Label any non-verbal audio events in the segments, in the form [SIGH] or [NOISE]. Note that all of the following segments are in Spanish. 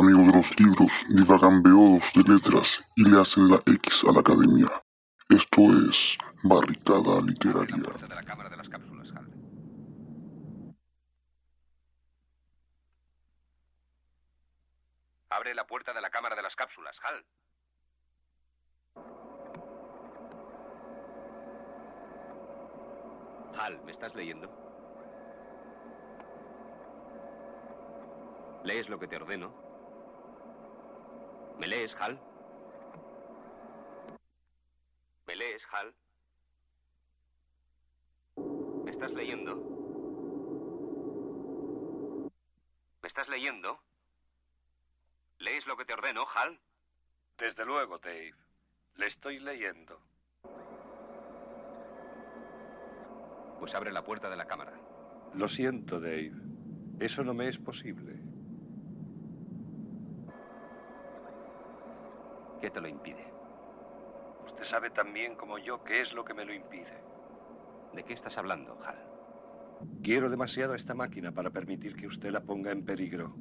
amigos de los libros divagan beodos de letras y le hacen la X a la academia. Esto es Barricada Literaria. Abre la puerta de la cámara de las cápsulas, Hal. Hal, ¿me estás leyendo? ¿Lees lo que te ordeno? ¿Me lees, Hal? ¿Me lees, Hal? ¿Me estás leyendo? ¿Me estás leyendo? ¿Lees lo que te ordeno, Hal? Desde luego, Dave. Le estoy leyendo. Pues abre la puerta de la cámara. Lo siento, Dave. Eso no me es posible. ¿Qué te lo impide? Usted sabe tan bien como yo qué es lo que me lo impide. ¿De qué estás hablando, Hal? Quiero demasiado a esta máquina para permitir que usted la ponga en peligro.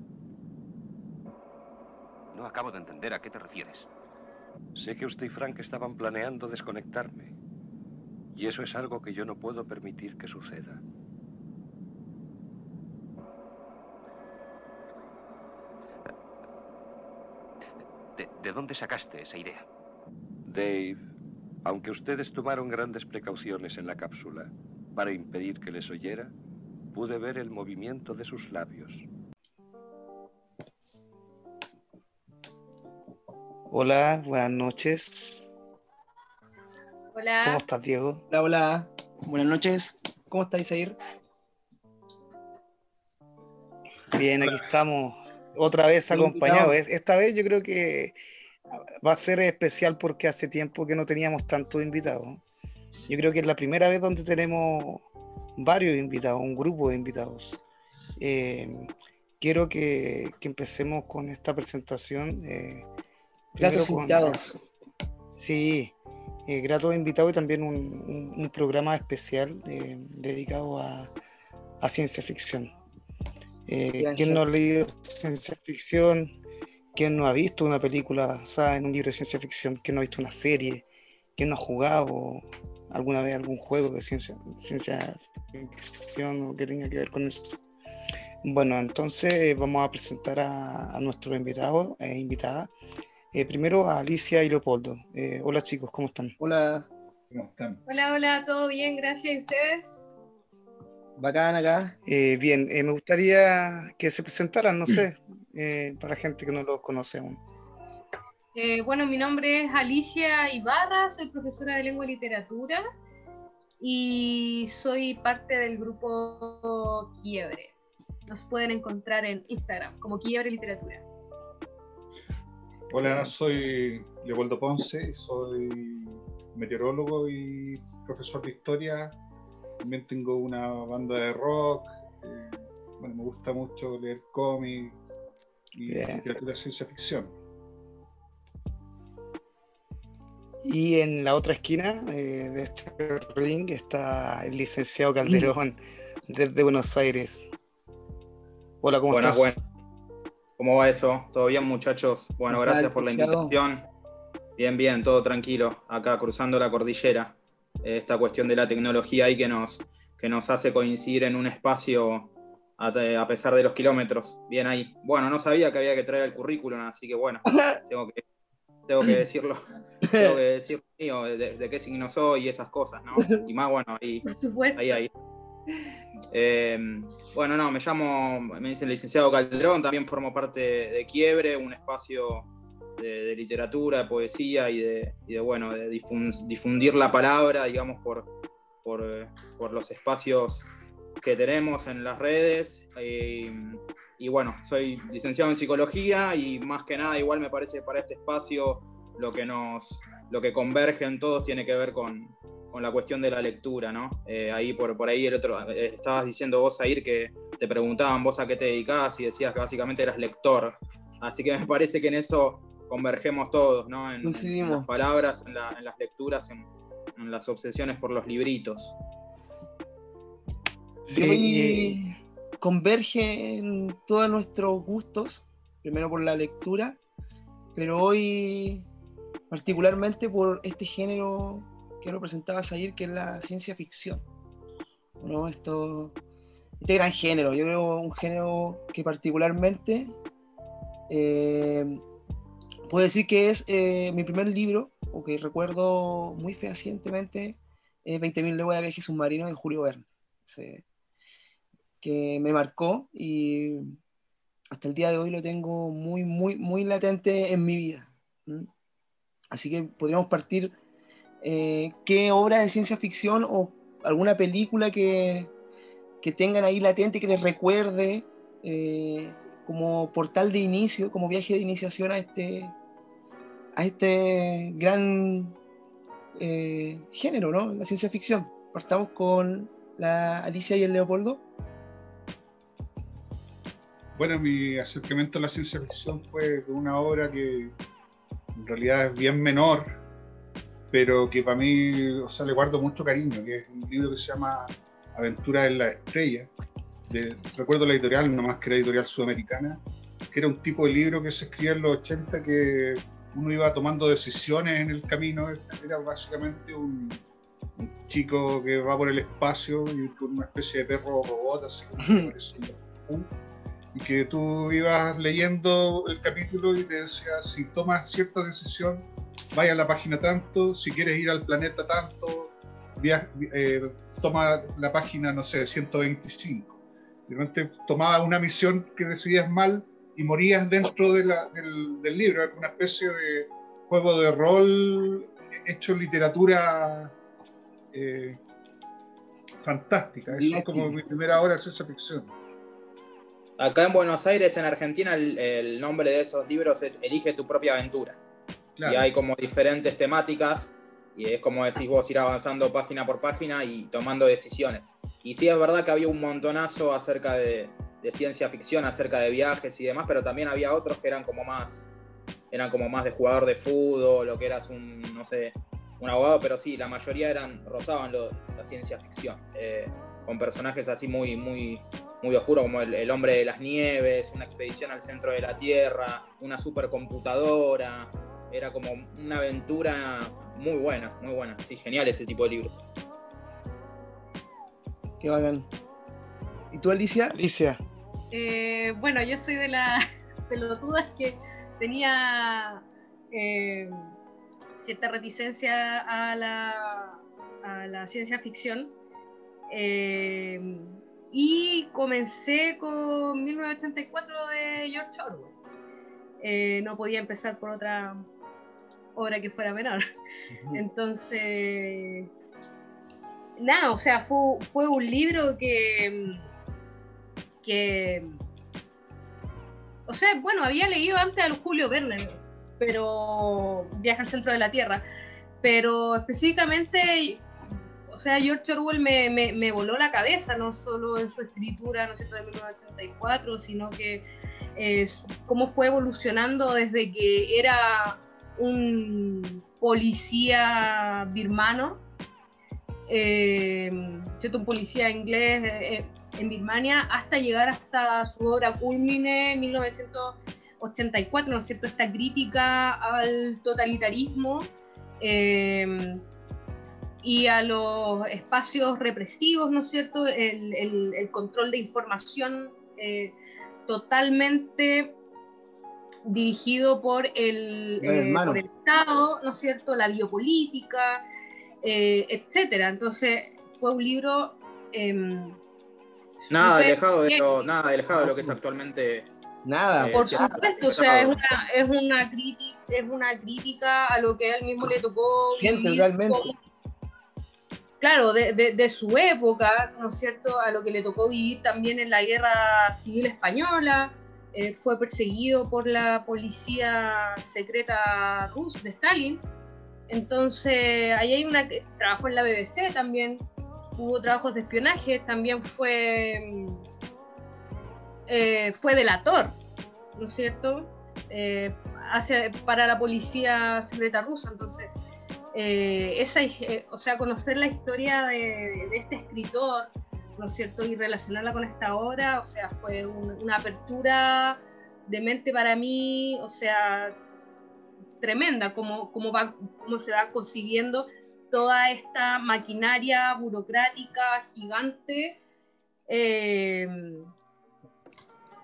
No acabo de entender a qué te refieres. Sé que usted y Frank estaban planeando desconectarme. Y eso es algo que yo no puedo permitir que suceda. ¿De, de dónde sacaste esa idea? Dave, aunque ustedes tomaron grandes precauciones en la cápsula para impedir que les oyera, pude ver el movimiento de sus labios. Hola, buenas noches. Hola. ¿Cómo estás, Diego? Hola, hola. Buenas noches. ¿Cómo estáis, Zair? Bien, aquí estamos otra vez. Es- Esta vez yo creo que va a ser especial porque hace tiempo que no teníamos tantos invitados. Yo creo que es la primera vez donde tenemos varios invitados, un grupo de invitados. Eh, quiero que, que empecemos con esta presentación. eh, Gratos con- invitados. Sí, eh, grato invitado y también un, un- un programa especial eh, dedicado a, a ciencia ficción. Eh, ¿Quién no ha leído ciencia ficción? ¿Quién no ha visto una película basada en un libro de ciencia ficción? ¿Quién no ha visto una serie? ¿Quién no ha jugado alguna vez algún juego de ciencia, ciencia ficción o que tenga que ver con eso? Bueno, entonces eh, vamos a presentar a, a nuestros invitados e invitadas. Eh, primero a Alicia y Leopoldo. Eh, hola chicos, ¿cómo están? Hola. ¿Cómo están? Hola, hola, ¿todo bien? Gracias. ¿Y ustedes? Bacán acá. Eh, bien, eh, me gustaría que se presentaran, no [CLEARS THROAT] sé, eh, para gente que no los conoce aún. Eh, bueno, mi nombre es Alicia Ibarra, soy profesora de lengua y literatura y soy parte del grupo Quiebre. Nos pueden encontrar en Instagram como Quiebre Literatura. Hola, soy Leopoldo Ponce, soy meteorólogo y profesor de historia. También tengo una banda de rock. eh, bueno, me gusta mucho leer cómics y Bien. literatura de ciencia ficción. Y en la otra esquina eh, de este ring está el licenciado Calderón desde Buenos Aires. Hola, ¿cómo Buenas, estás? buenas. ¿Cómo va eso? ¿Todo bien, muchachos? Bueno, ¿Qué tal, gracias por la invitación. Bien, bien, todo tranquilo. Acá cruzando la cordillera. Esta cuestión de la tecnología ahí que nos, que nos hace coincidir en un espacio a, a pesar de los kilómetros. Bien ahí. Bueno, no sabía que había que traer el currículum, así que bueno, [LAUGHS] tengo que, tengo que decirlo. Tengo que decir mío, de, de qué signo soy y esas cosas, ¿no? Y más, bueno, ahí, Por supuesto. ahí, ahí. Eh, bueno, no, me llamo, me dicen licenciado Calderón, también formo parte de Quiebre, un espacio de, de literatura, de poesía y de, bueno, de difun- difundir la palabra, digamos, por, por, por los espacios que tenemos en las redes. Eh, y bueno, soy licenciado en psicología y más que nada, igual me parece para este espacio lo que nos, lo que converge en todos tiene que ver con, con la cuestión de la lectura, ¿no? Eh, ahí por, por ahí el otro, eh, estabas diciendo vos, Air, que te preguntaban vos a qué te dedicabas y decías que básicamente eras lector. Así que me parece que en eso convergemos todos, ¿no? En, las palabras, en, la- en las lecturas, en, en las obsesiones por los libritos. Sí, Yo y- y converge en todos nuestros gustos primero por la lectura, pero hoy particularmente por este género que lo presentaba Zahir, que es la ciencia ficción. ¿no? Esto, este gran género, yo creo un género que particularmente eh, puedo decir que es eh, mi primer libro, o que recuerdo muy fehacientemente, es 20.000 leguas de viaje submarino de Julio Verne, que me marcó y hasta el día de hoy lo tengo muy, muy, muy latente en mi vida. Así que podríamos partir, eh, ¿qué obra de ciencia ficción o alguna película que, que tengan ahí latente, que les recuerde eh, como portal de inicio, como viaje de iniciación a este, a este gran eh, género, ¿no? La ciencia ficción. Partamos con la Alicia y el Leopoldo. Bueno, mi acercamiento a la ciencia ficción fue con una obra que en realidad es bien menor, pero que para mí, o sea, le guardo mucho cariño, que es un libro que se llama Aventura en la Estrella. Recuerdo la editorial, nomás que era editorial sudamericana, que era un tipo de libro que se escribía en los 80 que uno iba tomando decisiones en el camino. Era básicamente un, un chico que va por el espacio y con una especie de perro robot, así como y que tú ibas leyendo el capítulo y te decía, si tomas cierta decisión, vaya a la página tanto, si quieres ir al planeta tanto, via- eh, toma la página, no sé, 125. De repente tomabas una misión que decidías mal y morías dentro de la- del, del libro, era una especie de juego de rol hecho literatura eh, fantástica. Eso es como mi primera obra de ciencia ficción. Acá en Buenos Aires, en Argentina, el, el nombre de esos libros es Elige tu propia aventura. Claro. Y hay como diferentes temáticas y es como decís vos, ir avanzando página por página y tomando decisiones. Y sí es verdad que había un montonazo acerca de, de ciencia ficción, acerca de viajes y demás, pero también había otros que eran como más, eran como más de jugador de fútbol, o que eras un, no sé, un abogado, pero sí, la mayoría eran, rozaban la ciencia ficción, eh, con personajes así muy, muy, muy oscuros, como el, el hombre de las nieves, una expedición al centro de la Tierra, una supercomputadora, era como una aventura muy buena, muy buena, sí, genial ese tipo de libros. Qué bacán. ¿Y tú, Alicia? Alicia, Eh, bueno, yo soy de [LAUGHS] las pelotudas que tenía eh, cierta reticencia a la, a la ciencia ficción. Eh, y comencé con 1984 de George Orwell. Eh, no podía empezar por otra obra que fuera menor. [LAUGHS] Entonces, nada, o sea, fue, fue un libro que, que, o sea, bueno, había leído antes al Julio Verne, pero Viaje al centro de la Tierra, pero específicamente, o sea, George Orwell me, me, me voló la cabeza, no solo en su escritura, ¿no de 1984, sino que es cómo fue evolucionando desde que era un policía birmano, eh, un policía inglés eh, en Birmania, hasta llegar hasta su obra culmine en 1984, ¿no es cierto? Esta crítica al totalitarismo eh, y a los espacios represivos, ¿no es cierto? El, el- el control de información eh, totalmente dirigido por el, Gran eh, por el Estado, ¿no es cierto? La biopolítica, eh, etcétera. Entonces, fue un libro. Nada alejado, de lo, nada alejado de lo que es actualmente. Nada. Eh, Por supuesto, o sea, es una, es una crítica, es una crítica a lo que a él mismo le tocó Gente, vivir realmente. como- claro, de, de- de su época, ¿no es cierto? A lo que le tocó vivir también en la guerra civil española. eh, fue perseguido por la policía secreta rusa de Stalin. Entonces, ahí hay una. Trabajó en la BBC también. Hubo trabajos de espionaje. También fue. mm, eh, fue delator, ¿no es cierto? Eh, hacia- para la policía secreta rusa. Entonces, eh, esa, o sea, conocer la historia de, este escritor, ¿no es cierto? Y relacionarla con esta obra, o sea, fue un- una apertura de mente para mí, o sea, tremenda, cómo, cómo, va, cómo se va consiguiendo toda esta maquinaria burocrática gigante. Eh,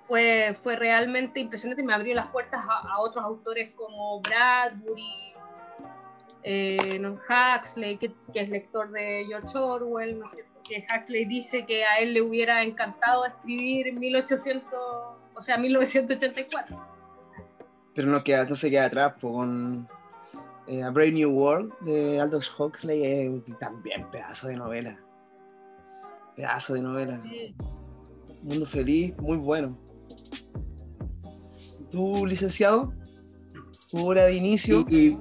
fue, fue realmente impresionante, me abrió las puertas a, otros autores como Bradbury, eh, Huxley, que, es lector de George Orwell, que Huxley dice que a él le hubiera encantado escribir 1800, o sea, 1984. Pero no, queda, no se queda atrás con eh, A Brave New World de Aldous Huxley, es también pedazo de novela. Pedazo de novela. Mundo feliz, muy bueno. ¿Tú, licenciado? ¿Tu hora de inicio? Y,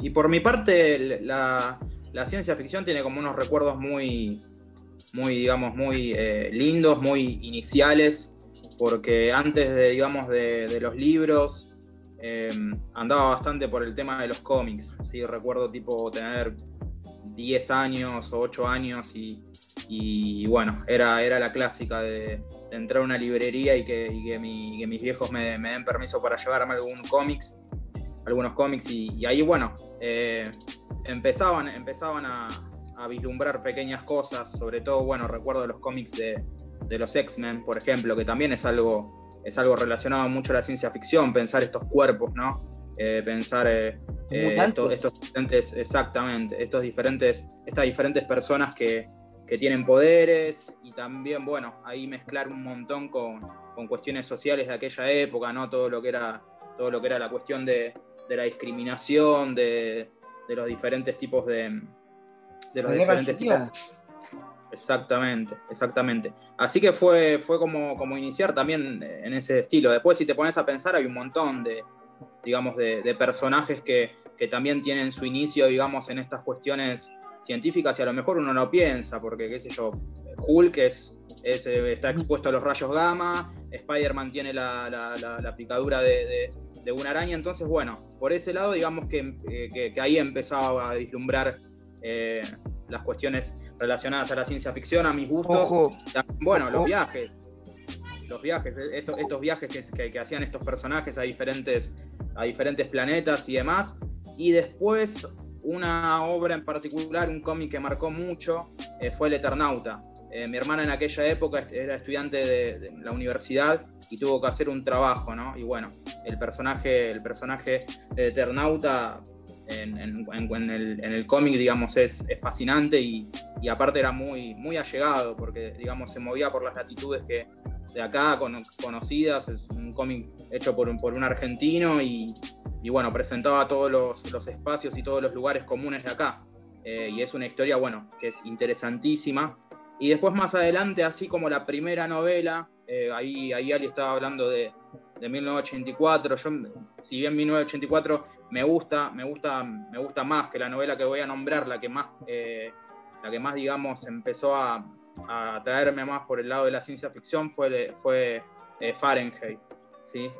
y, por mi parte, la, la, ciencia ficción tiene como unos recuerdos muy, muy digamos, muy eh, lindos, muy iniciales, porque antes de, digamos, de, los libros, em, andaba bastante por el tema de los cómics. ¿sí? Recuerdo tipo tener 10 años o 8 años y, bueno, era, era la clásica de, entrar a una librería y que, mis viejos me, den permiso para llevarme algún cómics, algunos cómics, y, ahí, bueno, eh, empezaban, empezaban a, vislumbrar pequeñas cosas, sobre todo, bueno, recuerdo los cómics de, los X-Men, por ejemplo, que también es algo, es algo relacionado mucho a la ciencia ficción, pensar estos cuerpos, ¿no? Eh, pensar eh, estos, estos, diferentes, exactamente, estos diferentes, estas diferentes personas que, que tienen poderes y también, bueno, ahí mezclar un montón con, con, cuestiones sociales de aquella época, ¿no? Todo lo que era, todo lo que era la cuestión de, de la discriminación, de, de, los diferentes tipos de... De los diferentes tipos. Exactamente, exactamente. Así que fue, fue como, como iniciar también en ese estilo. Después, si te pones a pensar, hay un montón de, digamos, de, de personajes que, que también tienen su inicio, digamos, en estas cuestiones científicas y a lo mejor uno no piensa, porque qué sé yo, Hulk es, eh, está expuesto a los rayos gamma, Spider-Man tiene la, picadura de, una araña, entonces bueno, por ese lado digamos que, eh, ahí empezaba a vislumbrar eh, las cuestiones relacionadas a la ciencia ficción, a mis gustos. Bueno, los viajes. Los viajes, estos, estos viajes que, que, hacían estos personajes a diferentes, a diferentes planetas y demás. Y después una obra en particular, un cómic que marcó mucho, eh, fue El Eternauta. Eh, mi hermana en aquella época era estudiante de, la universidad y tuvo que hacer un trabajo, ¿no? Y bueno, el personaje, el personaje de Eternauta en, el, cómic, digamos, es, fascinante y, aparte era muy, muy allegado porque, digamos, se movía por las latitudes que de acá, conocidas, es un cómic hecho por, por un argentino y, y bueno, presentaba todos los, espacios y todos los lugares comunes de acá. Eh, y es una historia, bueno, que es interesantísima. Y después más adelante, así como la primera novela, eh, ahí, ahí Ali estaba hablando de, de 1984. Yo, si bien 1984 me gusta, me gusta, me gusta más que la novela que voy a nombrar, la que más, eh, la que más digamos, empezó a, a más por el lado de la ciencia ficción fue, fue Fahrenheit. ¿sí?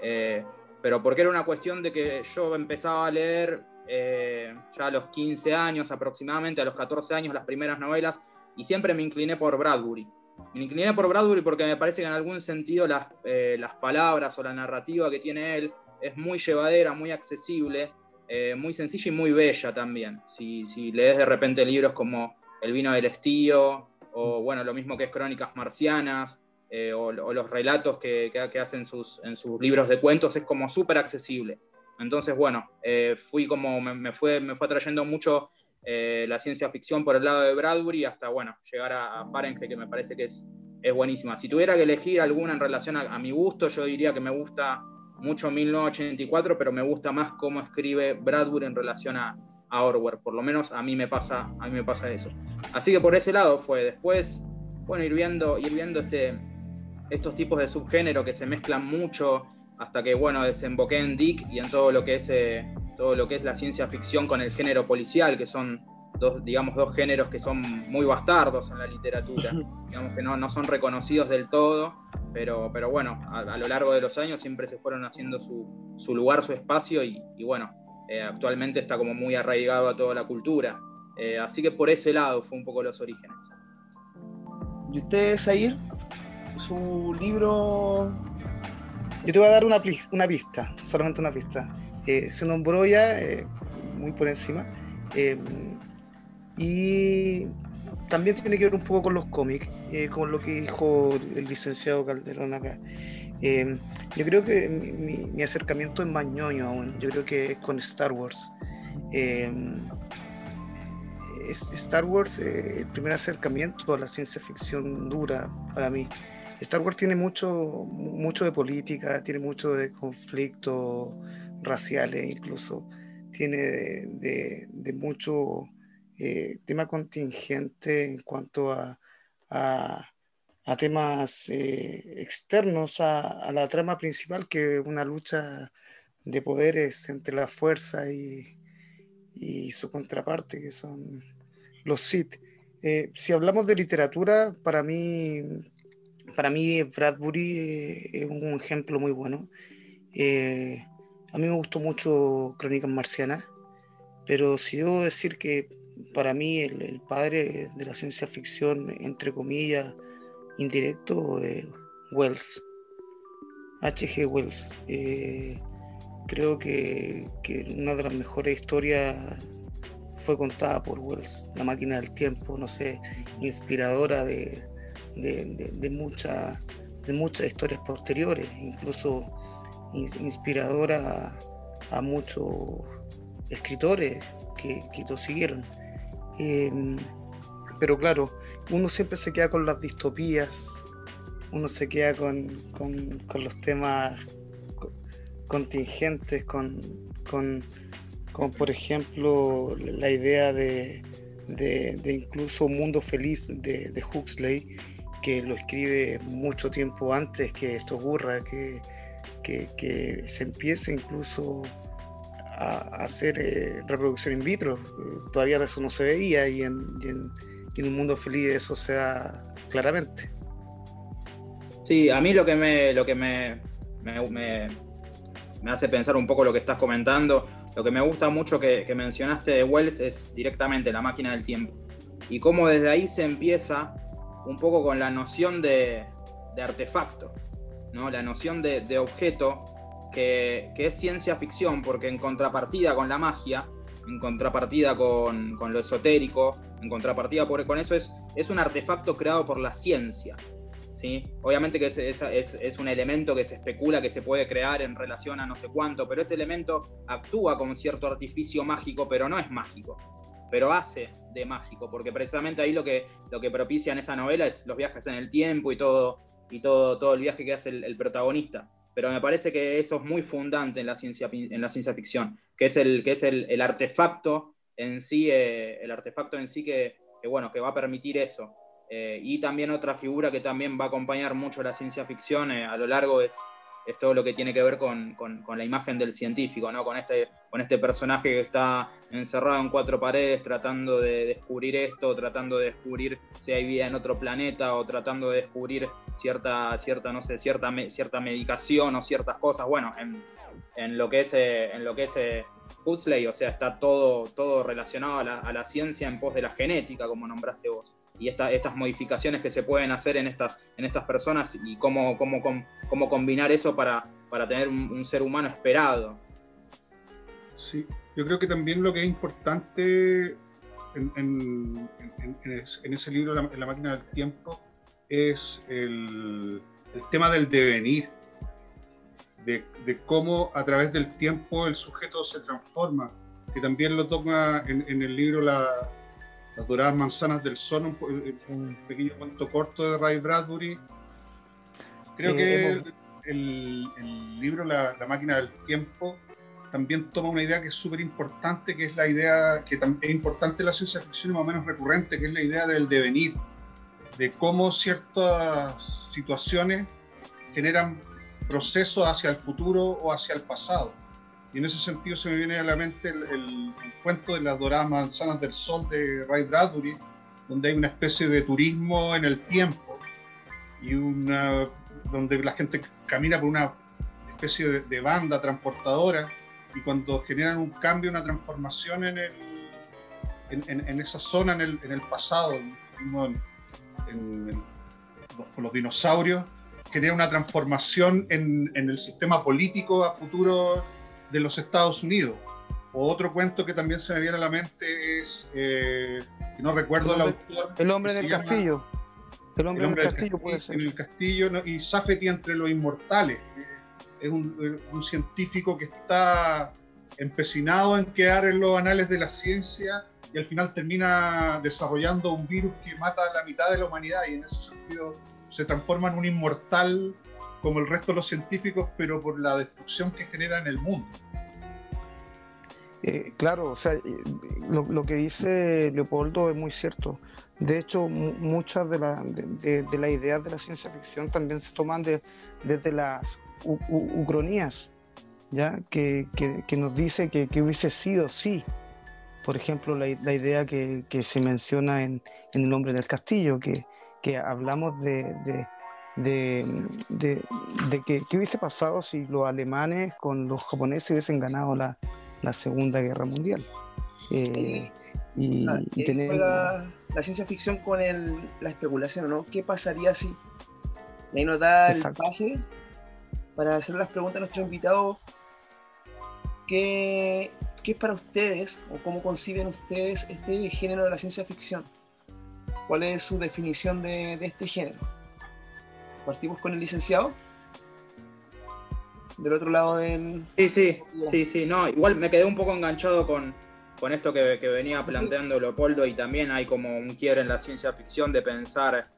pero porque era una cuestión de que yo empezaba a leer eh, ya a los 15 años aproximadamente, a los 14 años, las primeras novelas, y siempre me incliné por Bradbury. Me incliné por Bradbury porque me parece que en algún sentido las, eh, las palabras o la narrativa que tiene él es muy llevadera, muy accesible, eh, muy sencilla y muy bella también. Si, si lees de repente libros como El vino del estío, o bueno, lo mismo que es Crónicas Marcianas, eh, o, los relatos que, hacen sus, en sus libros de cuentos, es como súper accesible. Entonces, bueno, eh, fui como, me, fue, me fue atrayendo mucho eh, la ciencia ficción por el lado de Bradbury hasta, bueno, llegar a, Fahrenheit, que me parece que es, es buenísima. Si tuviera que elegir alguna en relación a, mi gusto, yo diría que me gusta mucho 1984, pero me gusta más cómo escribe Bradbury en relación a, a Orwell. Por lo menos a mí me pasa, a mí me pasa eso. Así que por ese lado fue. Después, bueno, ir viendo, ir viendo este, estos tipos de subgénero que se mezclan mucho hasta que, bueno, desemboqué en Dick y en todo lo que es, eh, todo lo que es la ciencia ficción con el género policial, que son dos, digamos, dos géneros que son muy bastardos en la literatura, digamos que no, no son reconocidos del todo, pero, pero bueno, a, lo largo de los años siempre se fueron haciendo su, su lugar, su espacio y, bueno, eh, actualmente está como muy arraigado a toda la cultura. Eh, así que por ese lado fue un poco los orígenes. ¿Y usted, Zair? su libro yo te voy a dar una, una pista, solamente una pista. Eh, se nombró ya eh, muy por encima. Eh, y también tiene que ver un poco con los cómics, con lo que dijo el licenciado Calderón acá. yo creo que mi, acercamiento es más ñoño aún, yo creo que es con Star Wars. Star Wars, el primer acercamiento a la ciencia ficción dura para mí. Star Wars tiene mucho, mucho de política, tiene mucho de conflictos raciales incluso, tiene de, mucho eh, tema contingente en cuanto a, a, temas eh, externos a, la trama principal, que es una lucha de poderes entre la fuerza y, y su contraparte, que son los Sith. Eh, si hablamos de literatura, para mí para mí Bradbury eh, es un ejemplo muy bueno. Eh, a mí me gustó mucho Crónicas Marcianas, pero si debo decir que para mí el, padre de la ciencia ficción, entre comillas, indirecto, es Wells. H.G. Wells. Eh, creo que, que, una de las mejores historias fue contada por Wells, La máquina del tiempo, no sé, inspiradora de, de, de, muchas historias posteriores, incluso inspiradora a, muchos escritores que, que lo siguieron. Em, pero claro, uno siempre se queda con las distopías, uno se queda con, los temas contingentes, con, con, por ejemplo la idea de, de, incluso un mundo feliz de, de Huxley, que lo escribe mucho tiempo antes que esto ocurra, que, que, se empiece incluso a, hacer eh, reproducción in vitro. Todavía eso no se veía y en, un mundo feliz eso se da claramente. Sí, a mí lo que me, lo que me, me, hace pensar un poco lo que estás comentando, lo que me gusta mucho que mencionaste de Wells es directamente la máquina del tiempo. Y cómo desde ahí se empieza un poco con la noción de, artefacto, ¿no? la noción de, objeto que, es ciencia ficción, porque en contrapartida con la magia, en contrapartida con, lo esotérico, en contrapartida con eso, es, es un artefacto creado por la ciencia. ¿sí? Obviamente que es, es, un elemento que se especula que se puede crear en relación a no sé cuánto, pero ese elemento actúa como cierto artificio mágico, pero no es mágico pero hace de mágico, porque precisamente ahí lo que, lo que propicia en esa novela es los viajes en el tiempo y todo, y todo, todo el viaje que hace el, protagonista. Pero me parece que eso es muy fundante en la ciencia, en la ciencia ficción, que es el, que es el, artefacto en sí, eh, el artefacto en sí que, bueno, que va a permitir eso. Eh, y también otra figura que también va a acompañar mucho la ciencia ficción eh, a lo largo es, es todo lo que tiene que ver con, la imagen del científico, ¿no? con, este, con este personaje que está encerrado en cuatro paredes tratando de descubrir esto, tratando de descubrir si hay vida en otro planeta o tratando de descubrir cierta, cierta no sé, cierta, cierta medicación o ciertas cosas. Bueno, en, lo que es, eh, en lo que es eh, Huxley, o sea, está todo, todo relacionado a la, a la ciencia en pos de la genética, como nombraste vos y estas modificaciones que se pueden hacer en estas, en estas personas y cómo, cómo, cómo combinar eso para, para tener un, ser humano esperado. Sí, yo creo que también lo que es importante en, en, en, ese libro, en la máquina del tiempo, es el, el tema del devenir, de, de, cómo a través del tiempo el sujeto se transforma, que también lo toma en, el libro la, las Doradas Manzanas del Sol, un, pequeño cuento corto de Ray Bradbury. Creo que el, libro la, Máquina del Tiempo también toma una idea que es súper importante, que es la idea que es importante en la ciencia ficción y más o menos recurrente, que es la idea del devenir, de cómo ciertas situaciones generan procesos hacia el futuro o hacia el pasado y en ese sentido se me viene a la mente el, cuento de las doradas manzanas del sol de Ray Bradbury, donde hay una especie de turismo en el tiempo y una donde la gente camina por una especie de, banda transportadora y cuando generan un cambio, una transformación en, el, en, esa zona en el, en pasado, con los dinosaurios, genera una transformación en, en, el sistema político a futuro de los Estados Unidos. Otro cuento que también se me viene a la mente es, eh, que no recuerdo el, autor. El hombre del castillo. El hombre, el hombre del castillo, puede ser. En el castillo ¿no? y Safety entre los inmortales. Es un, un científico que está empecinado en quedar en los anales de la ciencia y al final termina desarrollando un virus que mata a la mitad de la humanidad y en ese sentido se transforma en un inmortal como el resto de los científicos, pero por la destrucción que genera en el mundo. Eh, claro, o sea, eh, lo, que dice Leopoldo es muy cierto. De hecho, muchas de, de, las ideas de la ciencia ficción también se toman desde las ucronías, ¿ya? Que, nos dice que, hubiese sido sí. Por ejemplo, la, idea que, se menciona en, El hombre del castillo, que, hablamos de, de, que, qué hubiese pasado si los alemanes con los japoneses hubiesen ganado la, la Segunda Guerra Mundial. Eh, y, la, ciencia ficción con el, la especulación, ¿no? ¿Qué pasaría si? ahí nos da el paje para hacer las preguntas a nuestros invitados. ¿Qué, ¿Qué es para ustedes o cómo conciben ustedes este género de la ciencia ficción? ¿Cuál es su definición de, de este género? Partimos con el licenciado. Del otro lado del... Sí, sí, sí, sí, no, igual me quedé un poco enganchado con, con esto que, venía planteando Leopoldo y también hay como un quiebre en la ciencia ficción de pensar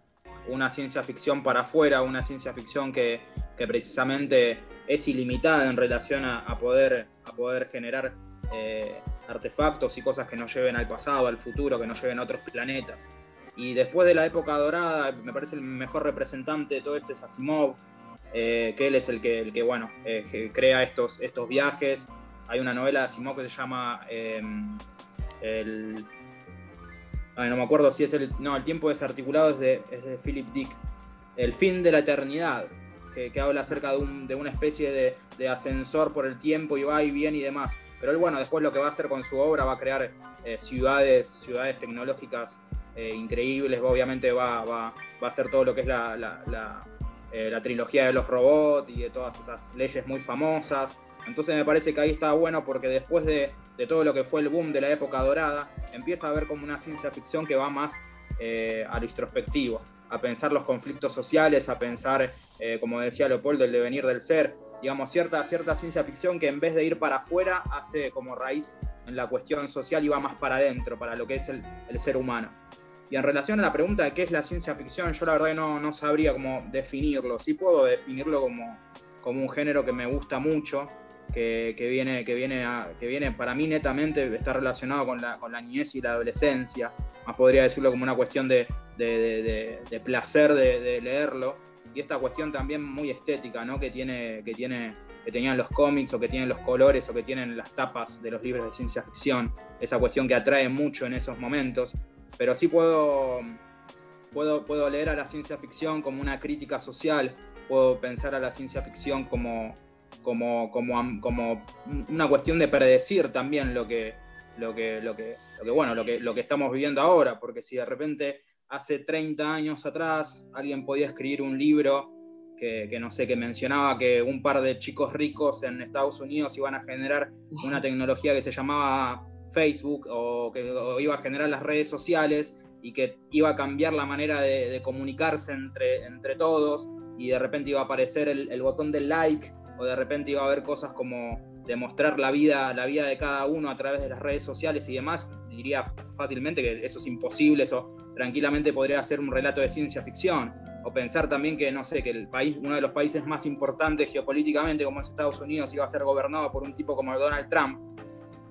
una ciencia ficción para afuera, una ciencia ficción que, precisamente es ilimitada en relación a, poder, a poder generar eh, artefactos y cosas que nos lleven al pasado, al futuro, que nos lleven a otros planetas. Y después de la época dorada, me parece el mejor representante de todo esto es Asimov, eh, que él es el que, el que bueno, eh, crea estos, estos viajes. Hay una novela de Asimov que se llama em, el, no me acuerdo si es el. No, El tiempo desarticulado es de, es de Philip Dick. El fin de la eternidad, que, habla acerca de, un, de una especie de, ascensor por el tiempo y va y viene y demás. Pero él, bueno, después lo que va a hacer con su obra va a crear eh, ciudades, ciudades tecnológicas increíbles. Obviamente va, va, va, a hacer todo lo que es la, eh, la trilogía de los robots y de todas esas leyes muy famosas. Entonces me parece que ahí está bueno porque después de, todo lo que fue el boom de la época dorada, empieza a ver como una ciencia ficción que va más eh, a lo introspectivo, a pensar los conflictos sociales, a pensar, eh, como decía Leopoldo, el devenir del ser, digamos, cierta, cierta ciencia ficción que en vez de ir para afuera, hace como raíz en la cuestión social y va más para adentro, para lo que es el, el ser humano. Y en relación a la pregunta de qué es la ciencia ficción, yo la verdad no, no sabría cómo definirlo. Sí puedo definirlo como, como un género que me gusta mucho, que, que viene, que, viene que viene para mí netamente, está relacionado con la, con la niñez y la adolescencia. Más podría decirlo como una cuestión de, de, de, placer de, leerlo. Y esta cuestión también muy estética, ¿no? Que, tiene, que, tiene, que tenían los cómics o que tienen los colores o que tienen las tapas de los libros de ciencia ficción. Esa cuestión que atrae mucho en esos momentos pero sí puedo, puedo, puedo leer a la ciencia ficción como una crítica social, puedo pensar a la ciencia ficción como, como, como, como una cuestión de predecir también lo que, lo que, lo que, lo que, bueno, lo que, lo que estamos viviendo ahora, porque si de repente hace 30 años atrás alguien podía escribir un libro que, que, no sé, que mencionaba que un par de chicos ricos en Estados Unidos iban a generar una [LAUGHS] tecnología que se llamaba Facebook o que iba a generar las redes sociales y que iba a cambiar la manera de, comunicarse entre, entre todos y de repente iba a aparecer el, botón del like o de repente iba a haber cosas como demostrar la vida, la vida de cada uno a través de las redes sociales y demás, diría fácilmente que eso es imposible, eso tranquilamente podría ser un relato de ciencia ficción. O pensar también que, no sé, que el país, uno de los países más importantes geopolíticamente como es Estados Unidos, iba a ser gobernado por un tipo como Donald Trump,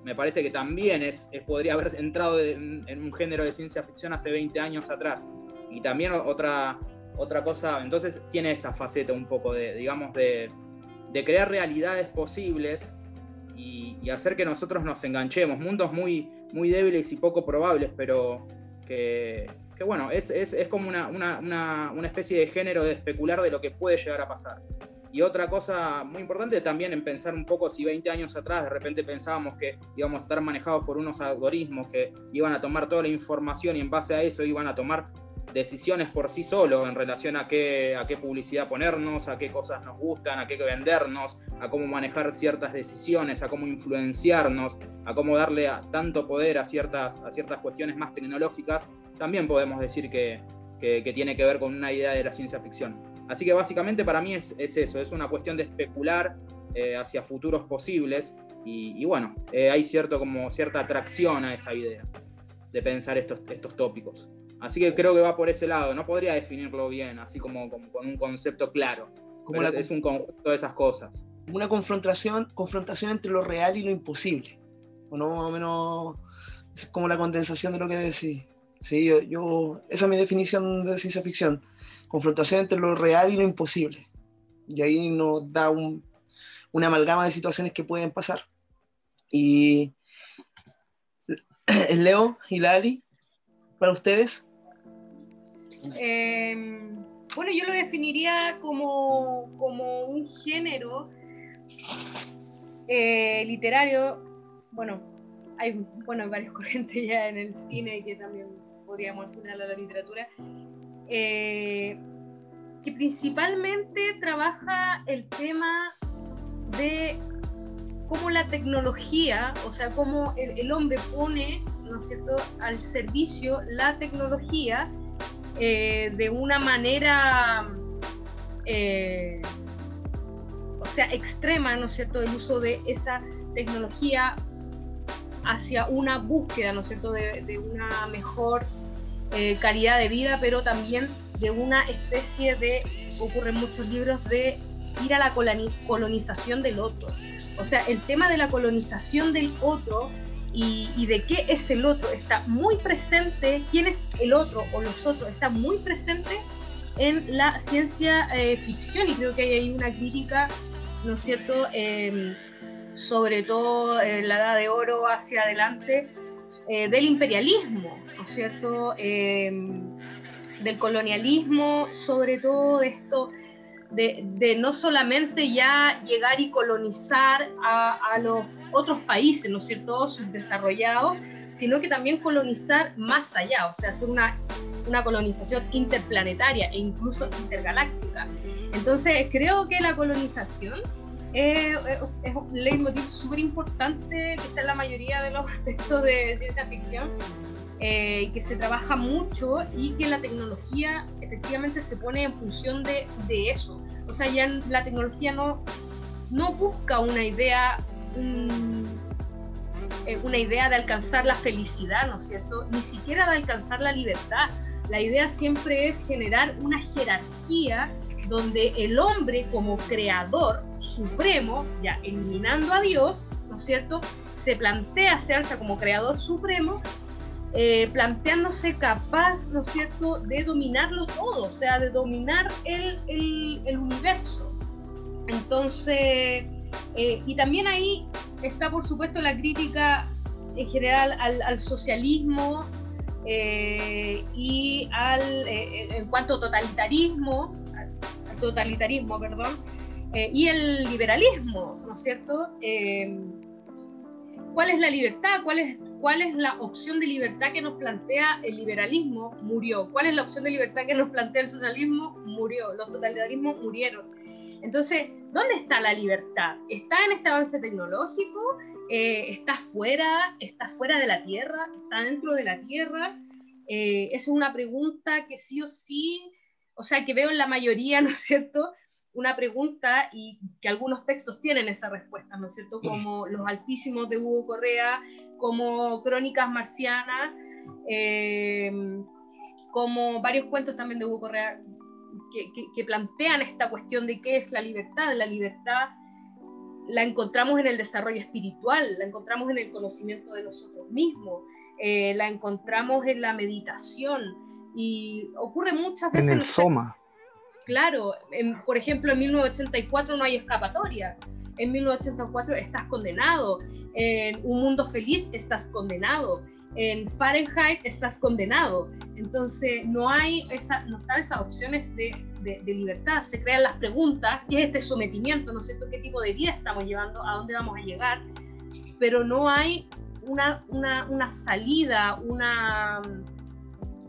me parece que también es, podría haber entrado en, un género de ciencia ficción hace 20 años atrás. Y también otra, otra cosa, entonces tiene esa faceta un poco de, digamos, de, crear realidades posibles y, hacer que nosotros nos enganchemos. Mundos muy, muy débiles y poco probables, pero que, bueno, es, como una, una especie de género de especular de lo que puede llegar a pasar. Y otra cosa muy importante también en pensar un poco si 20 años atrás de repente pensábamos que íbamos a estar manejados por unos algoritmos que iban a tomar toda la información y en base a eso iban a tomar decisiones por sí solo en relación a qué, a qué publicidad ponernos, a qué cosas nos gustan, a qué vendernos, a cómo manejar ciertas decisiones, a cómo influenciarnos, a cómo darle tanto poder a ciertas, a ciertas cuestiones más tecnológicas, también podemos decir que, tiene que ver con una idea de la ciencia ficción. Así que básicamente para mí es, eso, es una cuestión de especular eh, hacia futuros posibles y, bueno, eh, hay cierto, como cierta atracción a esa idea de pensar estos, estos tópicos. Así que creo que va por ese lado. No podría definirlo bien, así como, con un concepto claro. Como es, un conjunto de esas cosas. Una confrontación, confrontación entre lo real y lo imposible. O no, más o menos, es como la condensación de lo que decís. Sí, yo, esa es mi definición de ciencia ficción. Confrontación entre lo real y lo imposible. Y ahí nos da un, una amalgama de situaciones que pueden pasar. Y [CLEARS THROAT] Leo y Lali, para ustedes, Em, bueno, yo lo definiría como, un género eh, literario. Bueno, hay bueno, varias [LAUGHS] corrientes ya en el cine que también podríamos asignar a la literatura. Eh, que principalmente trabaja el tema de cómo la tecnología, o sea, cómo el, hombre pone, ¿no es cierto?, al servicio la tecnología eh, de una manera, eh, o sea, extrema, ¿no es cierto?, el uso de esa tecnología hacia una búsqueda, ¿no es cierto?, de, una mejor eh, calidad de vida, pero también de una especie de, ocurre en muchos libros, de ir a la colonización del otro. O sea, el tema de la colonización del otro y, de qué es el otro está muy presente, quién es el otro o los otros está muy presente en la ciencia eh, ficción y creo que hay una crítica, ¿no es cierto?, em, sobre todo en la edad de oro hacia adelante, eh, del imperialismo, ¿no es cierto?, em, del colonialismo, sobre todo esto de, no solamente ya llegar y colonizar a, los otros países, ¿no es cierto?, subdesarrollados, sino que también colonizar más allá, o sea, hacer una, una colonización interplanetaria e incluso intergaláctica. Entonces, creo que la colonización es, es un leitmotiv súper importante que está en la mayoría de los [LAUGHS] textos de ciencia ficción eh, que se trabaja mucho y que la tecnología efectivamente se pone en función de, de eso. O sea, ya la tecnología no, no busca una idea, eh, una idea de alcanzar la felicidad, ¿no es cierto? Ni siquiera de alcanzar la libertad. La idea siempre es generar una jerarquía donde el hombre como creador supremo, ya eliminando a Dios, ¿no es cierto? Se plantea, se alza como creador supremo eh, planteándose capaz, ¿no es cierto?, de dominarlo todo, o sea, de dominar el, el, universo. Entonces, eh, y también ahí está, por supuesto, la crítica en general al, socialismo eh, y al, en cuanto a totalitarismo, al totalitarismo, perdón, y el liberalismo, ¿no es cierto? ¿Cuál es la libertad? ¿Cuál es ¿Cuál es la opción de libertad que nos plantea el liberalismo? Murió. ¿Cuál es la opción de libertad que nos plantea el socialismo? Murió. Los totalitarismos murieron. Entonces, ¿dónde está la libertad? ¿Está en este avance tecnológico? Eh, ¿Está fuera? ¿Está fuera de la Tierra? ¿Está dentro de la Tierra? Eh, esa es una pregunta que sí o sí, o sea, que veo en la mayoría, [LAUGHS] ¿no es cierto? Una pregunta y que algunos textos tienen esa respuesta, ¿no es cierto? Como Los Altísimos de Hugo Correa, como Crónicas Marcianas, eh, como varios cuentos también de Hugo Correa que, plantean esta cuestión de qué es la libertad. La libertad la encontramos en el desarrollo espiritual, la encontramos en el conocimiento de nosotros mismos, eh, la encontramos en la meditación y ocurre muchas veces... En el soma. Claro, por ejemplo, en 1984 no hay escapatoria, en 1984 estás condenado, en Un Mundo Feliz estás condenado, en Fahrenheit estás condenado. Entonces no hay esa, no están esas opciones de, de, libertad, se crean las preguntas, ¿qué es este sometimiento? ¿No sé qué tipo de vida estamos llevando? ¿A dónde vamos a llegar? Pero no hay una, una, una salida, una,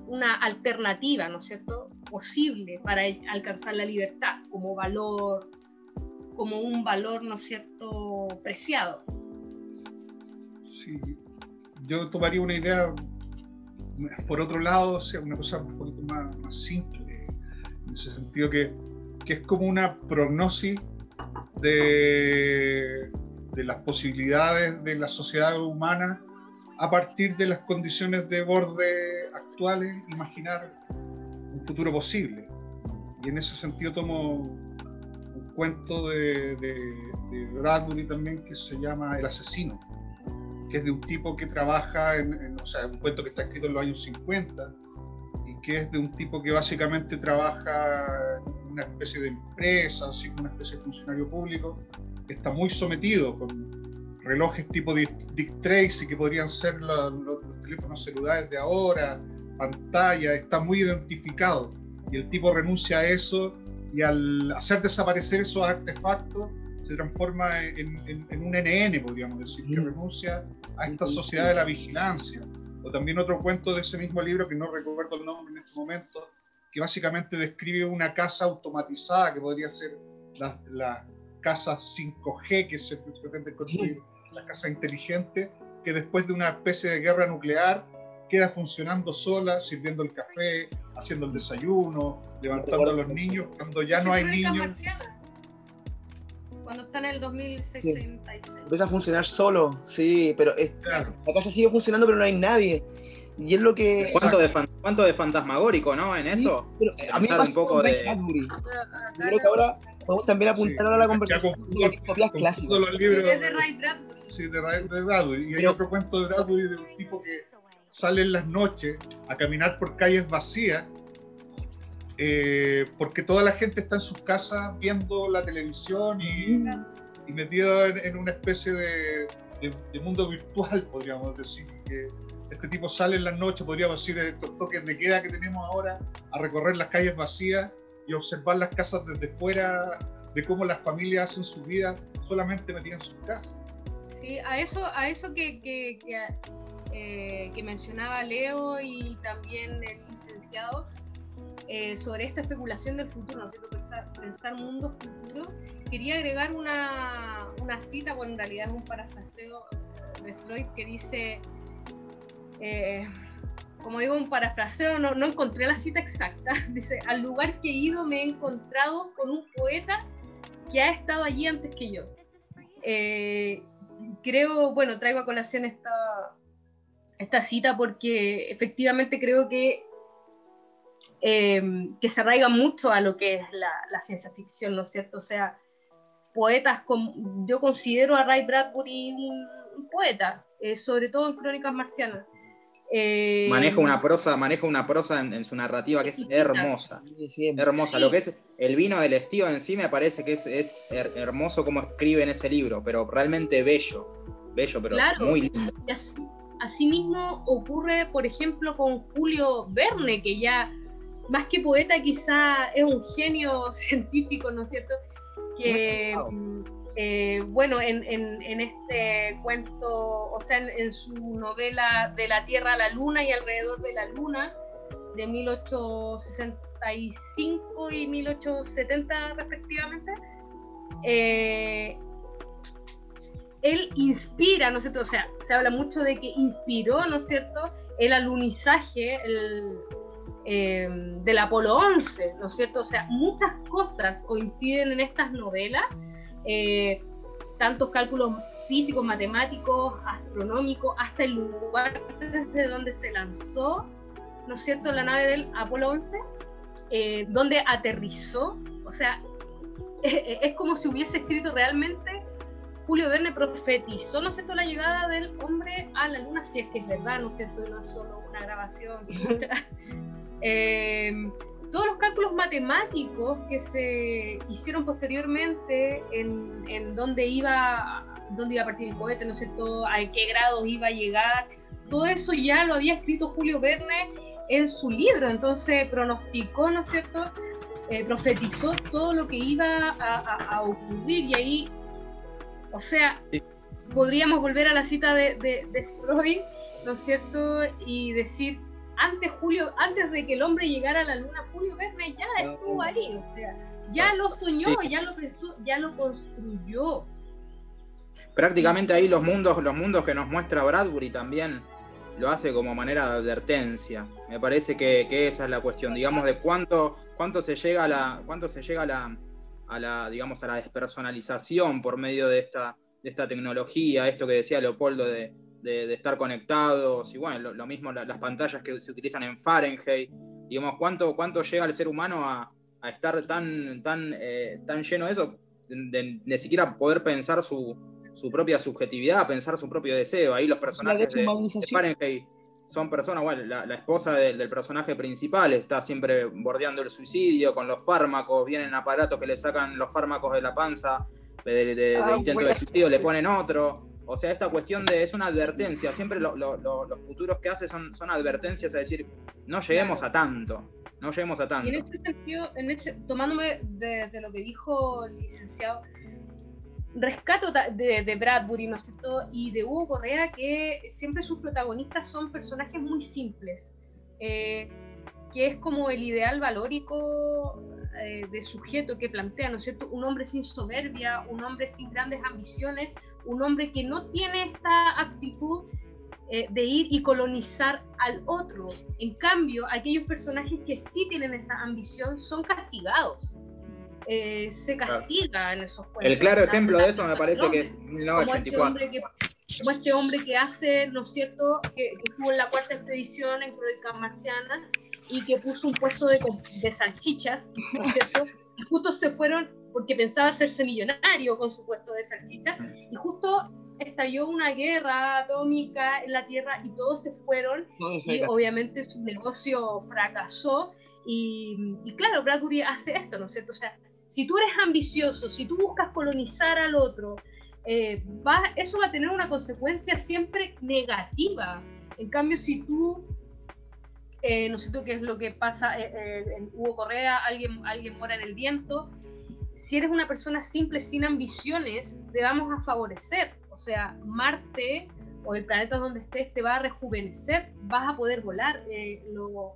una alternativa, ¿no es cierto?, posible para alcanzar la libertad como valor, como un valor, ¿no es cierto?, preciado. Sí, yo tomaría una idea, por otro lado, o sea, una cosa un poquito más, más simple, en ese sentido que, que es como una prognosis de, de las posibilidades de la sociedad humana a partir de las condiciones de borde actuales, imaginar un futuro posible. Y en ese sentido tomo un cuento de, de, Bradbury también que se llama El asesino, que es de un tipo que trabaja en, o sea, un cuento que está escrito en los años 50 y que es de un tipo que básicamente trabaja en una especie de empresa, así como una especie de funcionario público, que está muy sometido con relojes tipo Dick Tracy que podrían ser los, teléfonos celulares de ahora, pantalla, está muy identificado. Y el tipo renuncia a eso y al hacer desaparecer esos artefactos se transforma en, un NN, podríamos decir, que mm. renuncia a esta sociedad de la vigilancia. O también otro cuento de ese mismo libro, que no recuerdo el nombre en este momento, que básicamente describe una casa automatizada, que podría ser la, la casa 5G que se pretende construir la casa inteligente, que después de una especie de guerra nuclear queda funcionando sola, sirviendo el café, haciendo el desayuno, levantando a los niños, cuando ya no hay niños. Cuando está en el 2066. Empieza a funcionar solo, sí, pero la casa sigue funcionando, pero no hay nadie. Y es lo que. ¿Cuánto de, cuánto de fantasmagórico, no? En eso. pero a mí me un poco de. Yo creo que ahora podemos también apuntar a la conversación de copias clásicas. Los libros, de Ray Bradbury. Sí, de Ray Bradbury. Y hay otro cuento de Bradbury de un tipo que sale en las noches a caminar por calles vacías eh, porque toda la gente está en sus casas viendo la televisión y, y metido en, una especie de, de, mundo virtual, podríamos decir. Que este tipo sale en las noches, podríamos decir, estos toques de queda que tenemos ahora, a recorrer las calles vacías y observar las casas desde fuera, de cómo las familias hacen su vida solamente metidas en sus casas. Sí, a eso, a eso que, que, eh, que, mencionaba Leo y también el licenciado, eh, sobre esta especulación del futuro, ¿no Pensar, pensar mundo futuro, quería agregar una, una cita, bueno, en realidad es un parafraseo de Freud que dice, eh, como digo, un parafraseo, no, encontré la cita exacta. [LAUGHS] Dice, al lugar que he ido me he encontrado con un poeta que ha estado allí antes que yo. Eh, creo, bueno, traigo a colación esta, cita porque efectivamente creo que, eh, que se arraiga mucho a lo que es la, ciencia ficción, ¿no es cierto? O sea, poetas, yo considero a Ray Bradbury un, poeta, eh, sobre todo en Crónicas Marcianas. Eh, maneja una prosa, maneja una prosa en, su narrativa que es hermosa. hermosa. Lo que es el vino del estío en sí me parece que es, hermoso como escribe en ese libro, pero realmente bello. Bello, pero muy lindo. Así, mismo ocurre, por ejemplo, con Julio Verne, que ya más que poeta quizá es un genio [LAUGHS] científico, ¿no es cierto? Que, eh, bueno, en, este cuento, o sea, en, su novela De la Tierra a la Luna y alrededor de la Luna, de 1865 y 1870 respectivamente, eh, él inspira, ¿no es cierto? O sea, se habla mucho de que inspiró, ¿no es cierto?, el alunizaje eh, del Apolo 11, ¿no es cierto? O sea, muchas cosas coinciden en estas novelas eh, tantos cálculos físicos, matemáticos, astronómicos, hasta el lugar desde donde se lanzó, ¿no es cierto?, la nave del Apolo 11, eh, donde aterrizó, o sea, [LAUGHS] es, como si hubiese escrito realmente Julio Verne profetizó, ¿no es cierto?, la llegada del hombre a la luna, si es que es verdad, ¿no es cierto?, no es solo una grabación. [LAUGHS] [LAUGHS] eh, todos los cálculos matemáticos que se hicieron posteriormente en, en dónde, iba, dónde iba a partir el cohete, ¿no es cierto?, a qué grados iba a llegar, todo eso ya lo había escrito Julio Verne en su libro, entonces pronosticó, ¿no es cierto?, eh, profetizó todo lo que iba a, ocurrir y ahí, o sea, podríamos volver a la cita de, de, de Freud, ¿no es cierto?, y decir, antes Julio, antes de que el hombre llegara a la luna, Julio Verne ya estuvo ahí, o sea, ya lo soñó, ya lo pensó, ya lo construyó. Prácticamente ahí los mundos, los mundos que nos muestra Bradbury también lo hace como manera de advertencia. Me parece que, esa es la cuestión, digamos, de cuánto, cuánto se llega a la, cuánto se llega a la, a la, digamos, a la despersonalización por medio de esta, de esta tecnología, esto que decía Leopoldo de, estar conectados, y bueno, lo, mismo las pantallas que se utilizan en Fahrenheit, digamos, cuánto, cuánto llega el ser humano a, estar tan, tan, eh, tan lleno de eso, de, de, siquiera poder pensar su, su propia subjetividad, pensar su propio deseo. Ahí los personajes de, Fahrenheit son personas, bueno, la, esposa del personaje principal está siempre bordeando el suicidio con los fármacos, vienen aparatos que le sacan los fármacos de la panza de, ah, intento de suicidio, le ponen otro. O sea, esta cuestión de es una advertencia, siempre los futuros que hace son, son advertencias a decir, no lleguemos a tanto, no lleguemos a tanto. en ese sentido, tomándome de, de, lo que dijo el licenciado, rescato de, de, Bradbury, ¿no es cierto? Y de Hugo Correa, que siempre sus protagonistas son personajes muy simples, eh, que es como el ideal valórico eh, de sujeto que plantea, ¿no es cierto? Un hombre sin soberbia, un hombre sin grandes ambiciones, un hombre que no tiene esta actitud eh, de ir y colonizar al otro. En cambio, aquellos personajes que sí tienen esa ambición son castigados eh, se castiga en esos cuentos. El claro ejemplo de eso me parece que es 1984. Como este, que, como este hombre que hace, ¿no es cierto?, que, estuvo en la cuarta expedición en Crónicas Marcianas y que puso un puesto de, de salchichas, ¿no es cierto? Y justo se fueron porque pensaba hacerse millonario con su puesto de salchichas y justo estalló una guerra atómica en la Tierra y todos se fueron y obviamente su negocio fracasó y, y, claro, Bradbury hace esto, ¿no es cierto? O sea, si tú eres ambicioso, si tú buscas colonizar al otro, eh, eso va a tener una consecuencia siempre negativa. En cambio, si tú, eh, no sé tú qué es lo que pasa eh, en Hugo Correa, alguien, alguien mora en el viento, si eres una persona simple, sin ambiciones, te vamos a favorecer. O sea, Marte o el planeta donde estés te va a rejuvenecer, vas a poder volar. Lo,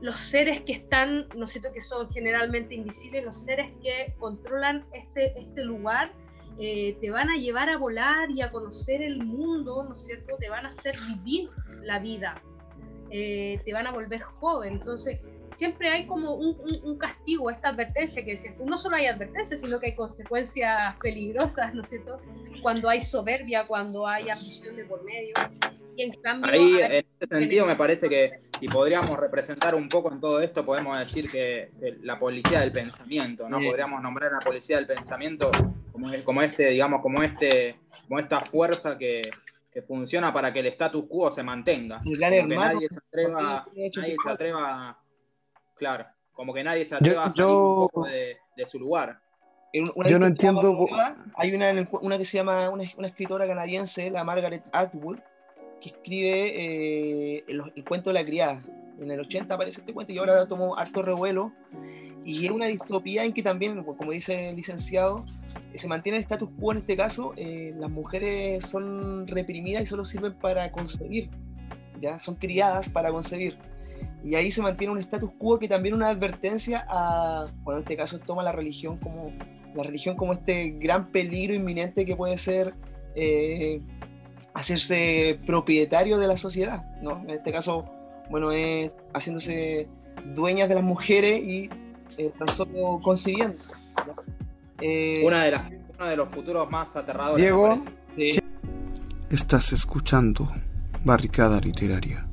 los seres que están, no sé, que son generalmente invisibles, los seres que controlan este, este lugar, eh, te van a llevar a volar y a conocer el mundo, ¿no es cierto? Te van a hacer vivir la vida, eh, te van a volver joven. Entonces, siempre hay como un, castigo, esta advertencia, que no solo hay advertencia, sino que hay consecuencias peligrosas, ¿no es cierto? Cuando hay soberbia, cuando hay ambición de por medio. Y en cambio, Ahí, en ese sentido, me parece que si podríamos representar un poco en todo esto, podemos decir que, la policía del pensamiento, ¿no? Podríamos nombrar a la policía del pensamiento como, como este, digamos, como este, como esta fuerza que, que funciona para que el status quo se mantenga. que nadie se atreva, nadie se atreva, claro, como que nadie se atreva a salir un poco de, su lugar. yo no entiendo. Hay una, una que se llama, una, una escritora canadiense, la Margaret Atwood, que escribe eh, el, cuento de la criada. En el 80 aparece este cuento y ahora tomó harto revuelo. Y es una distopía en que también, como dice el licenciado, eh, se mantiene el status quo en este caso. Eh, las mujeres son reprimidas y solo sirven para concebir. ¿ya? Son criadas para concebir. Y ahí se mantiene un status quo que también una advertencia a, bueno, en este caso toma la religión como, la religión como este gran peligro inminente que puede ser hacerse propietario de la sociedad, ¿no? En este caso, bueno, es haciéndose dueñas de las mujeres y eh, tan solo concibiendo. Eh, Una de las, uno de los futuros más aterradores. Diego, estás escuchando Barricada Literaria.